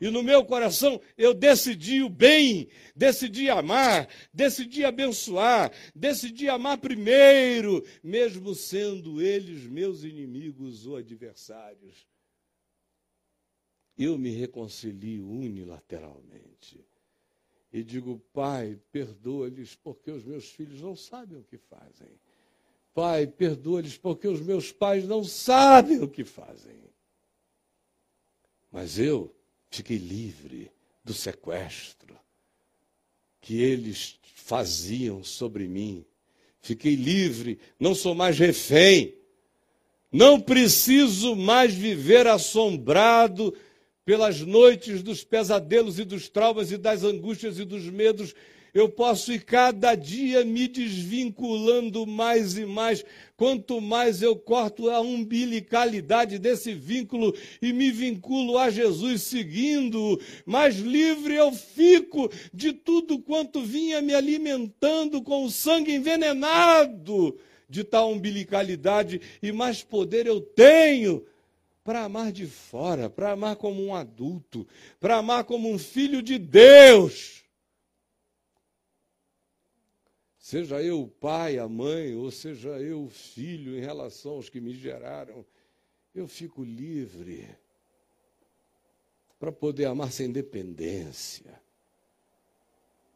E no meu coração eu decidi o bem, decidi amar, decidi abençoar, decidi amar primeiro, mesmo sendo eles meus inimigos ou adversários. Eu me reconcilio unilateralmente. E digo, Pai, perdoa-lhes porque os meus filhos não sabem o que fazem. Pai, perdoa-lhes porque os meus pais não sabem o que fazem. Mas eu fiquei livre do sequestro que eles faziam sobre mim. Fiquei livre, não sou mais refém. Não preciso mais viver assombrado pelas noites dos pesadelos e dos traumas e das angústias e dos medos eu posso ir cada dia me desvinculando mais e mais. Quanto mais eu corto a umbilicalidade desse vínculo e me vinculo a Jesus seguindo, mais livre eu fico de tudo quanto vinha me alimentando com o sangue envenenado de tal umbilicalidade e mais poder eu tenho para amar de fora, para amar como um adulto, para amar como um filho de Deus seja eu o pai, a mãe, ou seja eu o filho em relação aos que me geraram, eu fico livre para poder amar sem dependência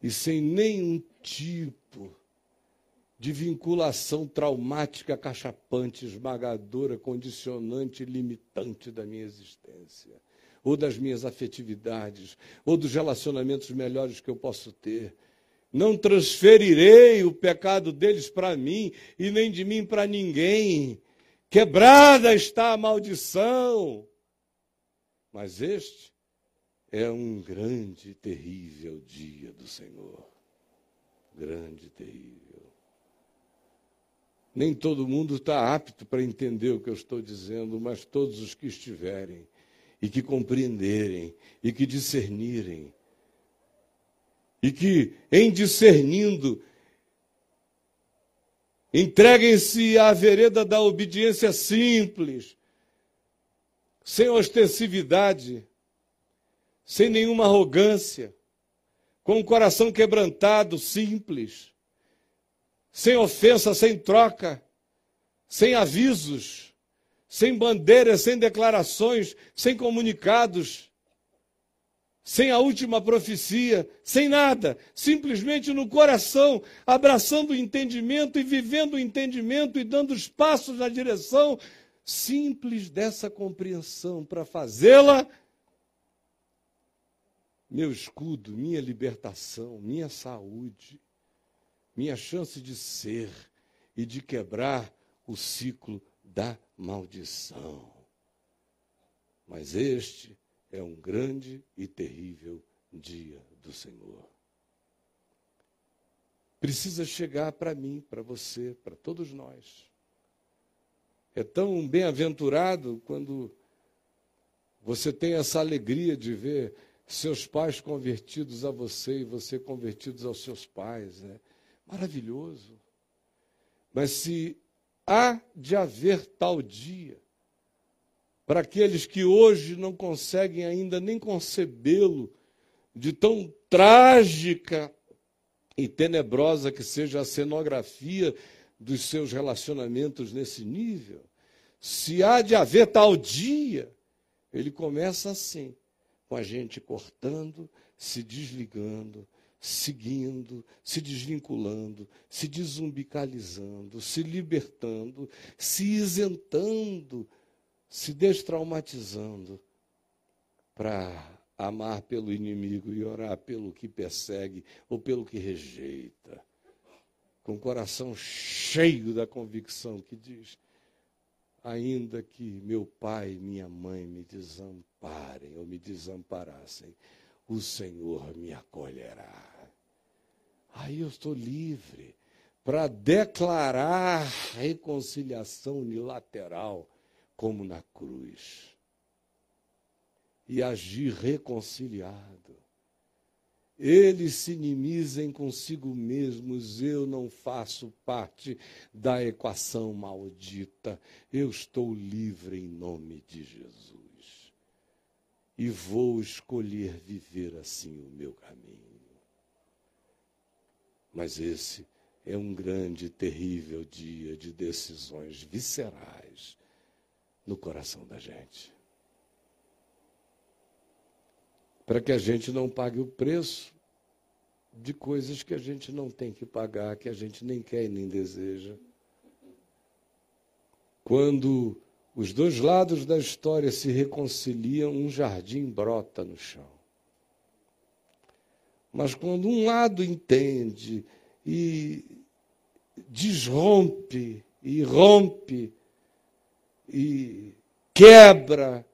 e sem nenhum tipo de vinculação traumática, cachapante, esmagadora, condicionante, limitante da minha existência, ou das minhas afetividades, ou dos relacionamentos melhores que eu posso ter não transferirei o pecado deles para mim e nem de mim para ninguém. Quebrada está a maldição. Mas este é um grande e terrível dia do Senhor. Grande e terrível. Nem todo mundo está apto para entender o que eu estou dizendo, mas todos os que estiverem e que compreenderem e que discernirem e que, em discernindo, entreguem-se à vereda da obediência simples, sem ostensividade, sem nenhuma arrogância, com o coração quebrantado, simples, sem ofensa, sem troca, sem avisos, sem bandeiras, sem declarações, sem comunicados sem a última profecia, sem nada, simplesmente no coração, abraçando o entendimento e vivendo o entendimento e dando os passos na direção simples dessa compreensão para fazê-la meu escudo, minha libertação, minha saúde, minha chance de ser e de quebrar o ciclo da maldição. Mas este é um grande e terrível dia do Senhor. Precisa chegar para mim, para você, para todos nós. É tão bem-aventurado quando você tem essa alegria de ver seus pais convertidos a você e você convertidos aos seus pais. É maravilhoso. Mas se há de haver tal dia, para aqueles que hoje não conseguem ainda nem concebê-lo, de tão trágica e tenebrosa que seja a cenografia dos seus relacionamentos nesse nível. Se há de haver tal dia, ele começa assim, com a gente cortando, se desligando, seguindo, se desvinculando, se desumbicalizando, se libertando, se isentando se destraumatizando para amar pelo inimigo e orar pelo que persegue ou pelo que rejeita. Com o coração cheio da convicção que diz: ainda que meu pai e minha mãe me desamparem ou me desamparassem, o Senhor me acolherá. Aí eu estou livre para declarar reconciliação unilateral, como na cruz, e agir reconciliado. Eles se inimizem consigo mesmos, eu não faço parte da equação maldita, eu estou livre em nome de Jesus. E vou escolher viver assim o meu caminho. Mas esse é um grande terrível dia de decisões viscerais no coração da gente. Para que a gente não pague o preço de coisas que a gente não tem que pagar, que a gente nem quer e nem deseja. Quando os dois lados da história se reconciliam, um jardim brota no chão. Mas quando um lado entende e desrompe e rompe e quebra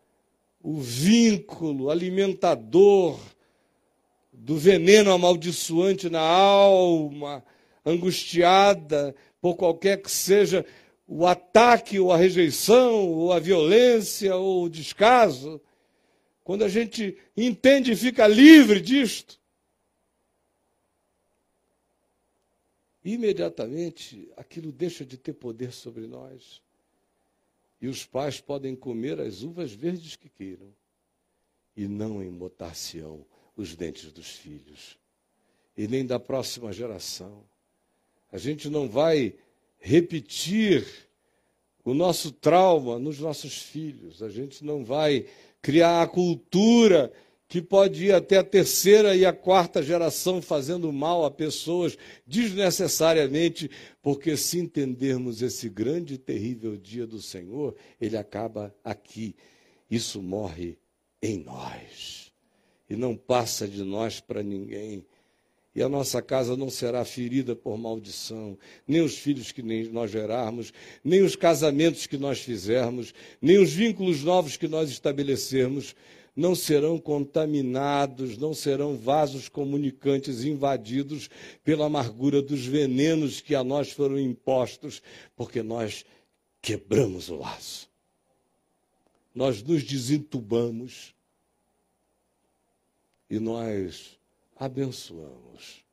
o vínculo alimentador do veneno amaldiçoante na alma, angustiada por qualquer que seja o ataque ou a rejeição, ou a violência ou o descaso, quando a gente entende e fica livre disto, imediatamente aquilo deixa de ter poder sobre nós. E os pais podem comer as uvas verdes que queiram, e não embotar-se-ão os dentes dos filhos, e nem da próxima geração. A gente não vai repetir o nosso trauma nos nossos filhos, a gente não vai criar a cultura que pode ir até a terceira e a quarta geração fazendo mal a pessoas desnecessariamente, porque se entendermos esse grande e terrível dia do Senhor, ele acaba aqui. Isso morre em nós e não passa de nós para ninguém. E a nossa casa não será ferida por maldição, nem os filhos que nós gerarmos, nem os casamentos que nós fizermos, nem os vínculos novos que nós estabelecermos, não serão contaminados, não serão vasos comunicantes invadidos pela amargura dos venenos que a nós foram impostos, porque nós quebramos o laço. Nós nos desentubamos e nós abençoamos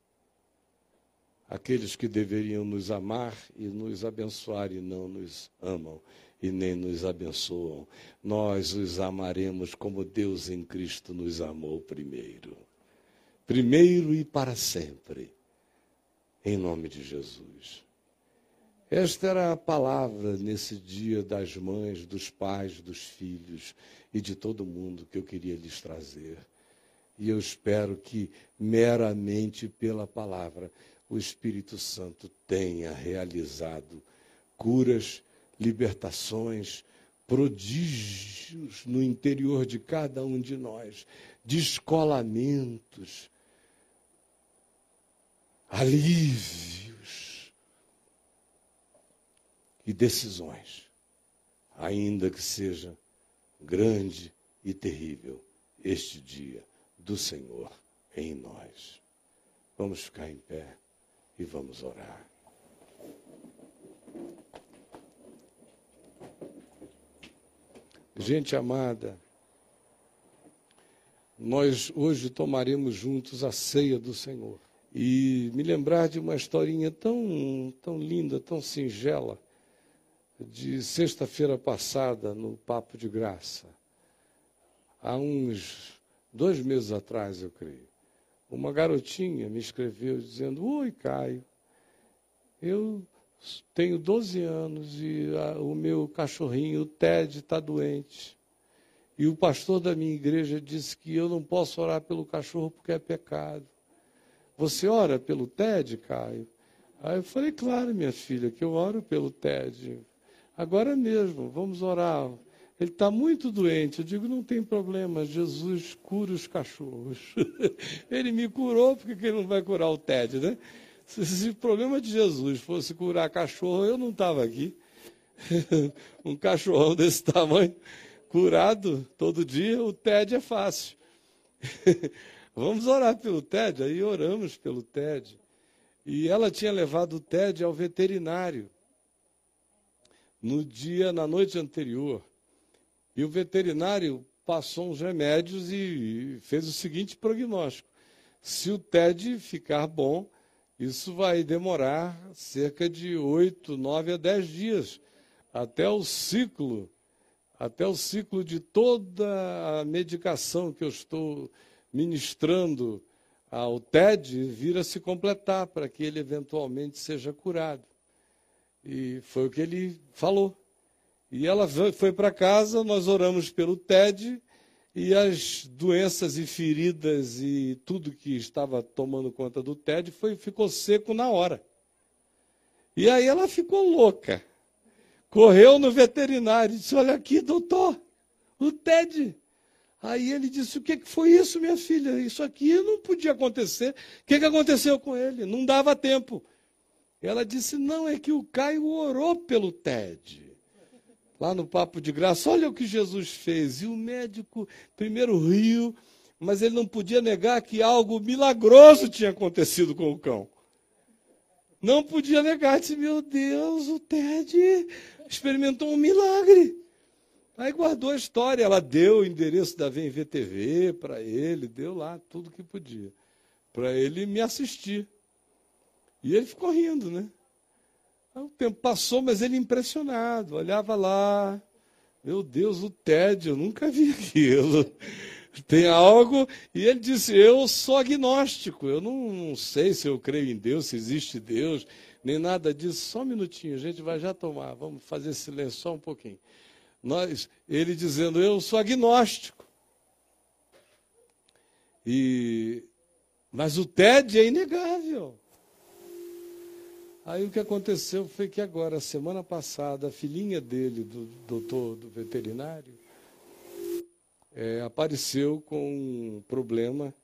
aqueles que deveriam nos amar e nos abençoar e não nos amam e nem nos abençoam, nós os amaremos como Deus em Cristo nos amou primeiro. Primeiro e para sempre. Em nome de Jesus. Esta era a palavra nesse dia das mães, dos pais, dos filhos e de todo mundo que eu queria lhes trazer. E eu espero que, meramente pela palavra, o Espírito Santo tenha realizado curas libertações, prodígios no interior de cada um de nós, descolamentos, alívios e decisões, ainda que seja grande e terrível este dia do Senhor em nós. Vamos ficar em pé e vamos orar. Gente amada, nós hoje tomaremos juntos a ceia do Senhor. E me lembrar de uma historinha tão, tão linda, tão singela, de sexta-feira passada, no Papo de Graça. Há uns dois meses atrás, eu creio. Uma garotinha me escreveu dizendo: Oi, Caio, eu tenho 12 anos e a, o meu cachorrinho, o Ted, está doente. E o pastor da minha igreja disse que eu não posso orar pelo cachorro porque é pecado. Você ora pelo Ted, Caio? Aí eu falei, claro, minha filha, que eu oro pelo Ted. Agora mesmo, vamos orar. Ele está muito doente. Eu digo, não tem problema, Jesus cura os cachorros. ele me curou, porque que ele não vai curar o Ted, né? Se o problema de Jesus fosse curar cachorro, eu não estava aqui. um cachorrão desse tamanho, curado todo dia, o TED é fácil. Vamos orar pelo TED, aí oramos pelo TED. E ela tinha levado o Ted ao veterinário no dia, na noite anterior. E o veterinário passou uns remédios e fez o seguinte prognóstico: se o TED ficar bom, isso vai demorar cerca de oito, nove a dez dias até o ciclo, até o ciclo de toda a medicação que eu estou ministrando ao TED vir a se completar para que ele eventualmente seja curado. E foi o que ele falou. E ela foi para casa, nós oramos pelo TED e as doenças e feridas e tudo que estava tomando conta do TED foi, ficou seco na hora. E aí ela ficou louca. Correu no veterinário e disse: Olha aqui, doutor, o TED. Aí ele disse: O que foi isso, minha filha? Isso aqui não podia acontecer. O que, que aconteceu com ele? Não dava tempo. Ela disse: Não, é que o Caio orou pelo TED lá no Papo de Graça, olha o que Jesus fez. E o médico primeiro riu, mas ele não podia negar que algo milagroso tinha acontecido com o cão. Não podia negar, disse, meu Deus, o Ted experimentou um milagre. Aí guardou a história, ela deu o endereço da VMVTV para ele, deu lá tudo que podia, para ele me assistir. E ele ficou rindo, né? O tempo passou, mas ele impressionado, olhava lá. Meu Deus, o tédio, eu nunca vi aquilo. Tem algo. E ele disse: Eu sou agnóstico, eu não, não sei se eu creio em Deus, se existe Deus, nem nada disso. Só um minutinho, a gente vai já tomar. Vamos fazer silêncio só um pouquinho. Nós, ele dizendo: Eu sou agnóstico. E, mas o TED é inegável. Aí o que aconteceu foi que agora, semana passada, a filhinha dele, do doutor do veterinário, é, apareceu com um problema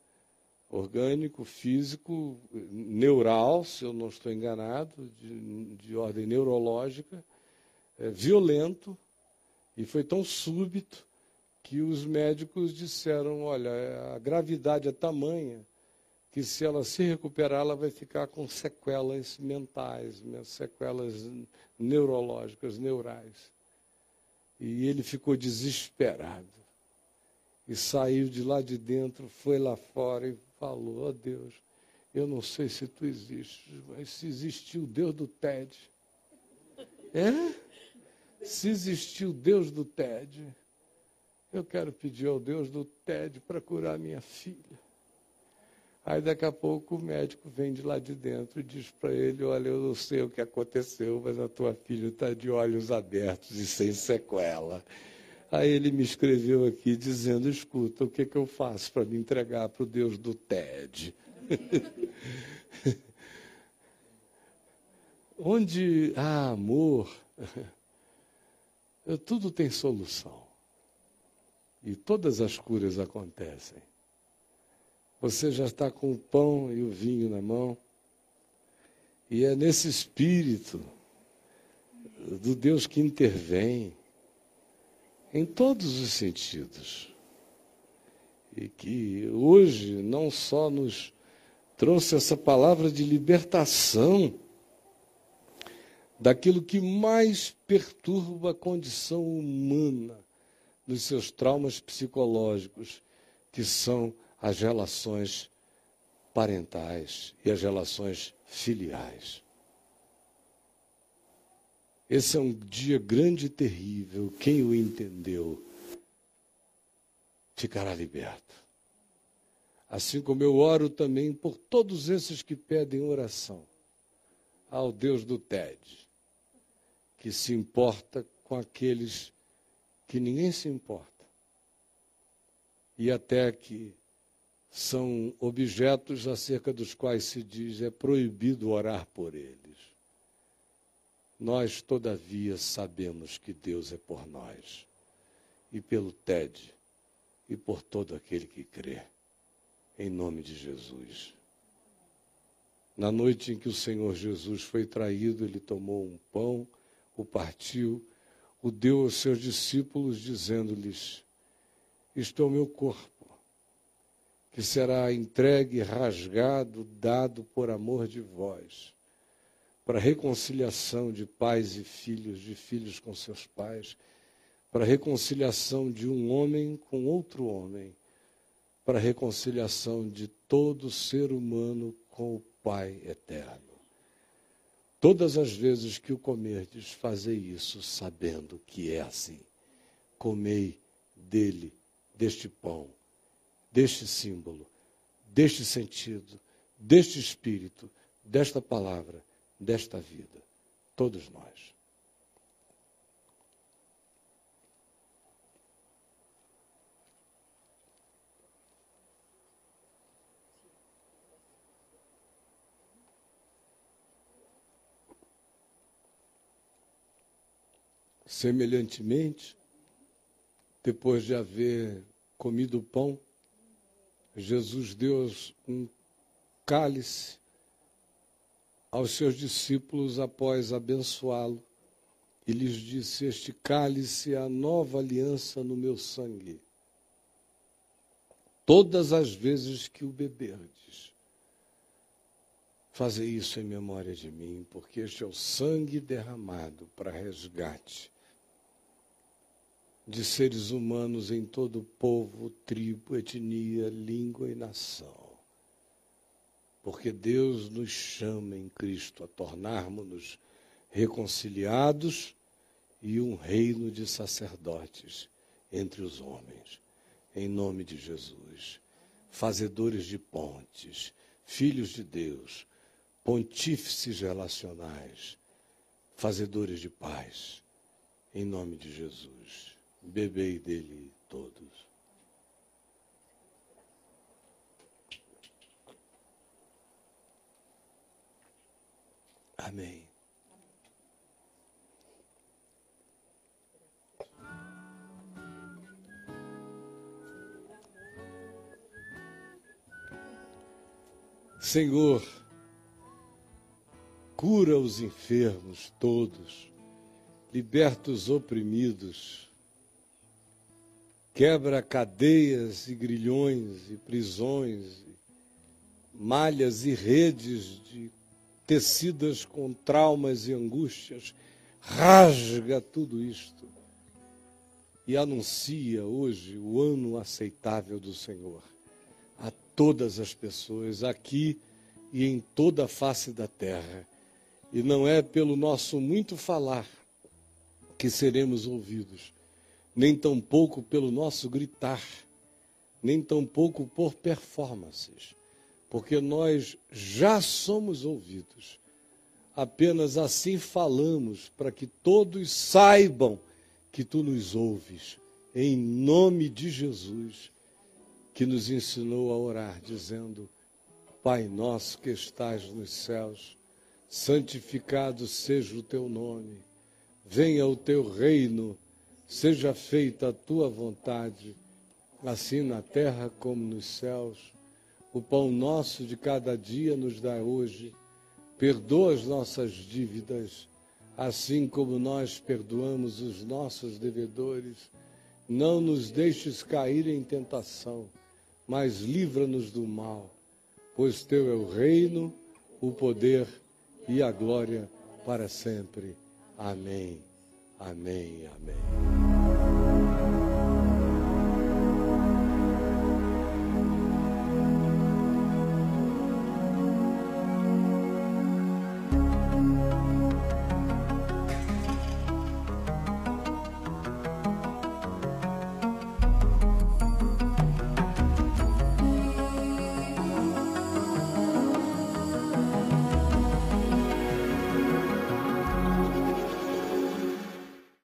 orgânico, físico, neural, se eu não estou enganado, de, de ordem neurológica, é, violento, e foi tão súbito que os médicos disseram: olha, a gravidade é tamanha que se ela se recuperar, ela vai ficar com sequelas mentais, né, sequelas neurológicas, neurais. E ele ficou desesperado. E saiu de lá de dentro, foi lá fora e falou: Ó oh Deus, eu não sei se tu existes, mas se existiu o Deus do TED. É? Se existiu o Deus do TED, eu quero pedir ao Deus do TED para curar minha filha. Aí daqui a pouco o médico vem de lá de dentro e diz para ele: Olha, eu não sei o que aconteceu, mas a tua filha está de olhos abertos e sem sequela. Aí ele me escreveu aqui dizendo: Escuta, o que, que eu faço para me entregar para o Deus do TED? Onde há amor, tudo tem solução. E todas as curas acontecem. Você já está com o pão e o vinho na mão. E é nesse espírito do Deus que intervém em todos os sentidos. E que hoje não só nos trouxe essa palavra de libertação daquilo que mais perturba a condição humana nos seus traumas psicológicos, que são as relações parentais e as relações filiais. Esse é um dia grande e terrível. Quem o entendeu ficará liberto. Assim como eu oro também por todos esses que pedem oração ao Deus do TED, que se importa com aqueles que ninguém se importa. E até que são objetos acerca dos quais se diz é proibido orar por eles. Nós, todavia, sabemos que Deus é por nós, e pelo TED, e por todo aquele que crê, em nome de Jesus. Na noite em que o Senhor Jesus foi traído, ele tomou um pão, o partiu, o deu aos seus discípulos, dizendo-lhes: Isto é o meu corpo que será entregue, rasgado, dado por amor de vós, para reconciliação de pais e filhos, de filhos com seus pais, para reconciliação de um homem com outro homem, para reconciliação de todo ser humano com o Pai eterno. Todas as vezes que o comerdes, fazei isso sabendo que é assim. Comei dele, deste pão, deste símbolo, deste sentido, deste espírito, desta palavra, desta vida. Todos nós. Semelhantemente, depois de haver comido o pão, Jesus deu um cálice aos seus discípulos após abençoá-lo e lhes disse: Este cálice é a nova aliança no meu sangue. Todas as vezes que o beberdes, fazei isso em memória de mim, porque este é o sangue derramado para resgate de seres humanos em todo povo, tribo, etnia, língua e nação. Porque Deus nos chama em Cristo a tornarmos-nos reconciliados e um reino de sacerdotes entre os homens. Em nome de Jesus. Fazedores de pontes, filhos de Deus, pontífices relacionais, fazedores de paz. Em nome de Jesus bebei dele todos. Amém. Senhor, cura os enfermos todos, liberta os oprimidos quebra cadeias e grilhões e prisões, malhas e redes de tecidas com traumas e angústias, rasga tudo isto e anuncia hoje o ano aceitável do Senhor a todas as pessoas aqui e em toda a face da terra. E não é pelo nosso muito falar que seremos ouvidos, nem tampouco pelo nosso gritar, nem tampouco por performances, porque nós já somos ouvidos. Apenas assim falamos para que todos saibam que tu nos ouves, em nome de Jesus, que nos ensinou a orar, dizendo: Pai nosso que estás nos céus, santificado seja o teu nome, venha o teu reino Seja feita a tua vontade, assim na terra como nos céus. O pão nosso de cada dia nos dá hoje. Perdoa as nossas dívidas, assim como nós perdoamos os nossos devedores. Não nos deixes cair em tentação, mas livra-nos do mal, pois teu é o reino, o poder e a glória para sempre. Amém. Amém. Amém.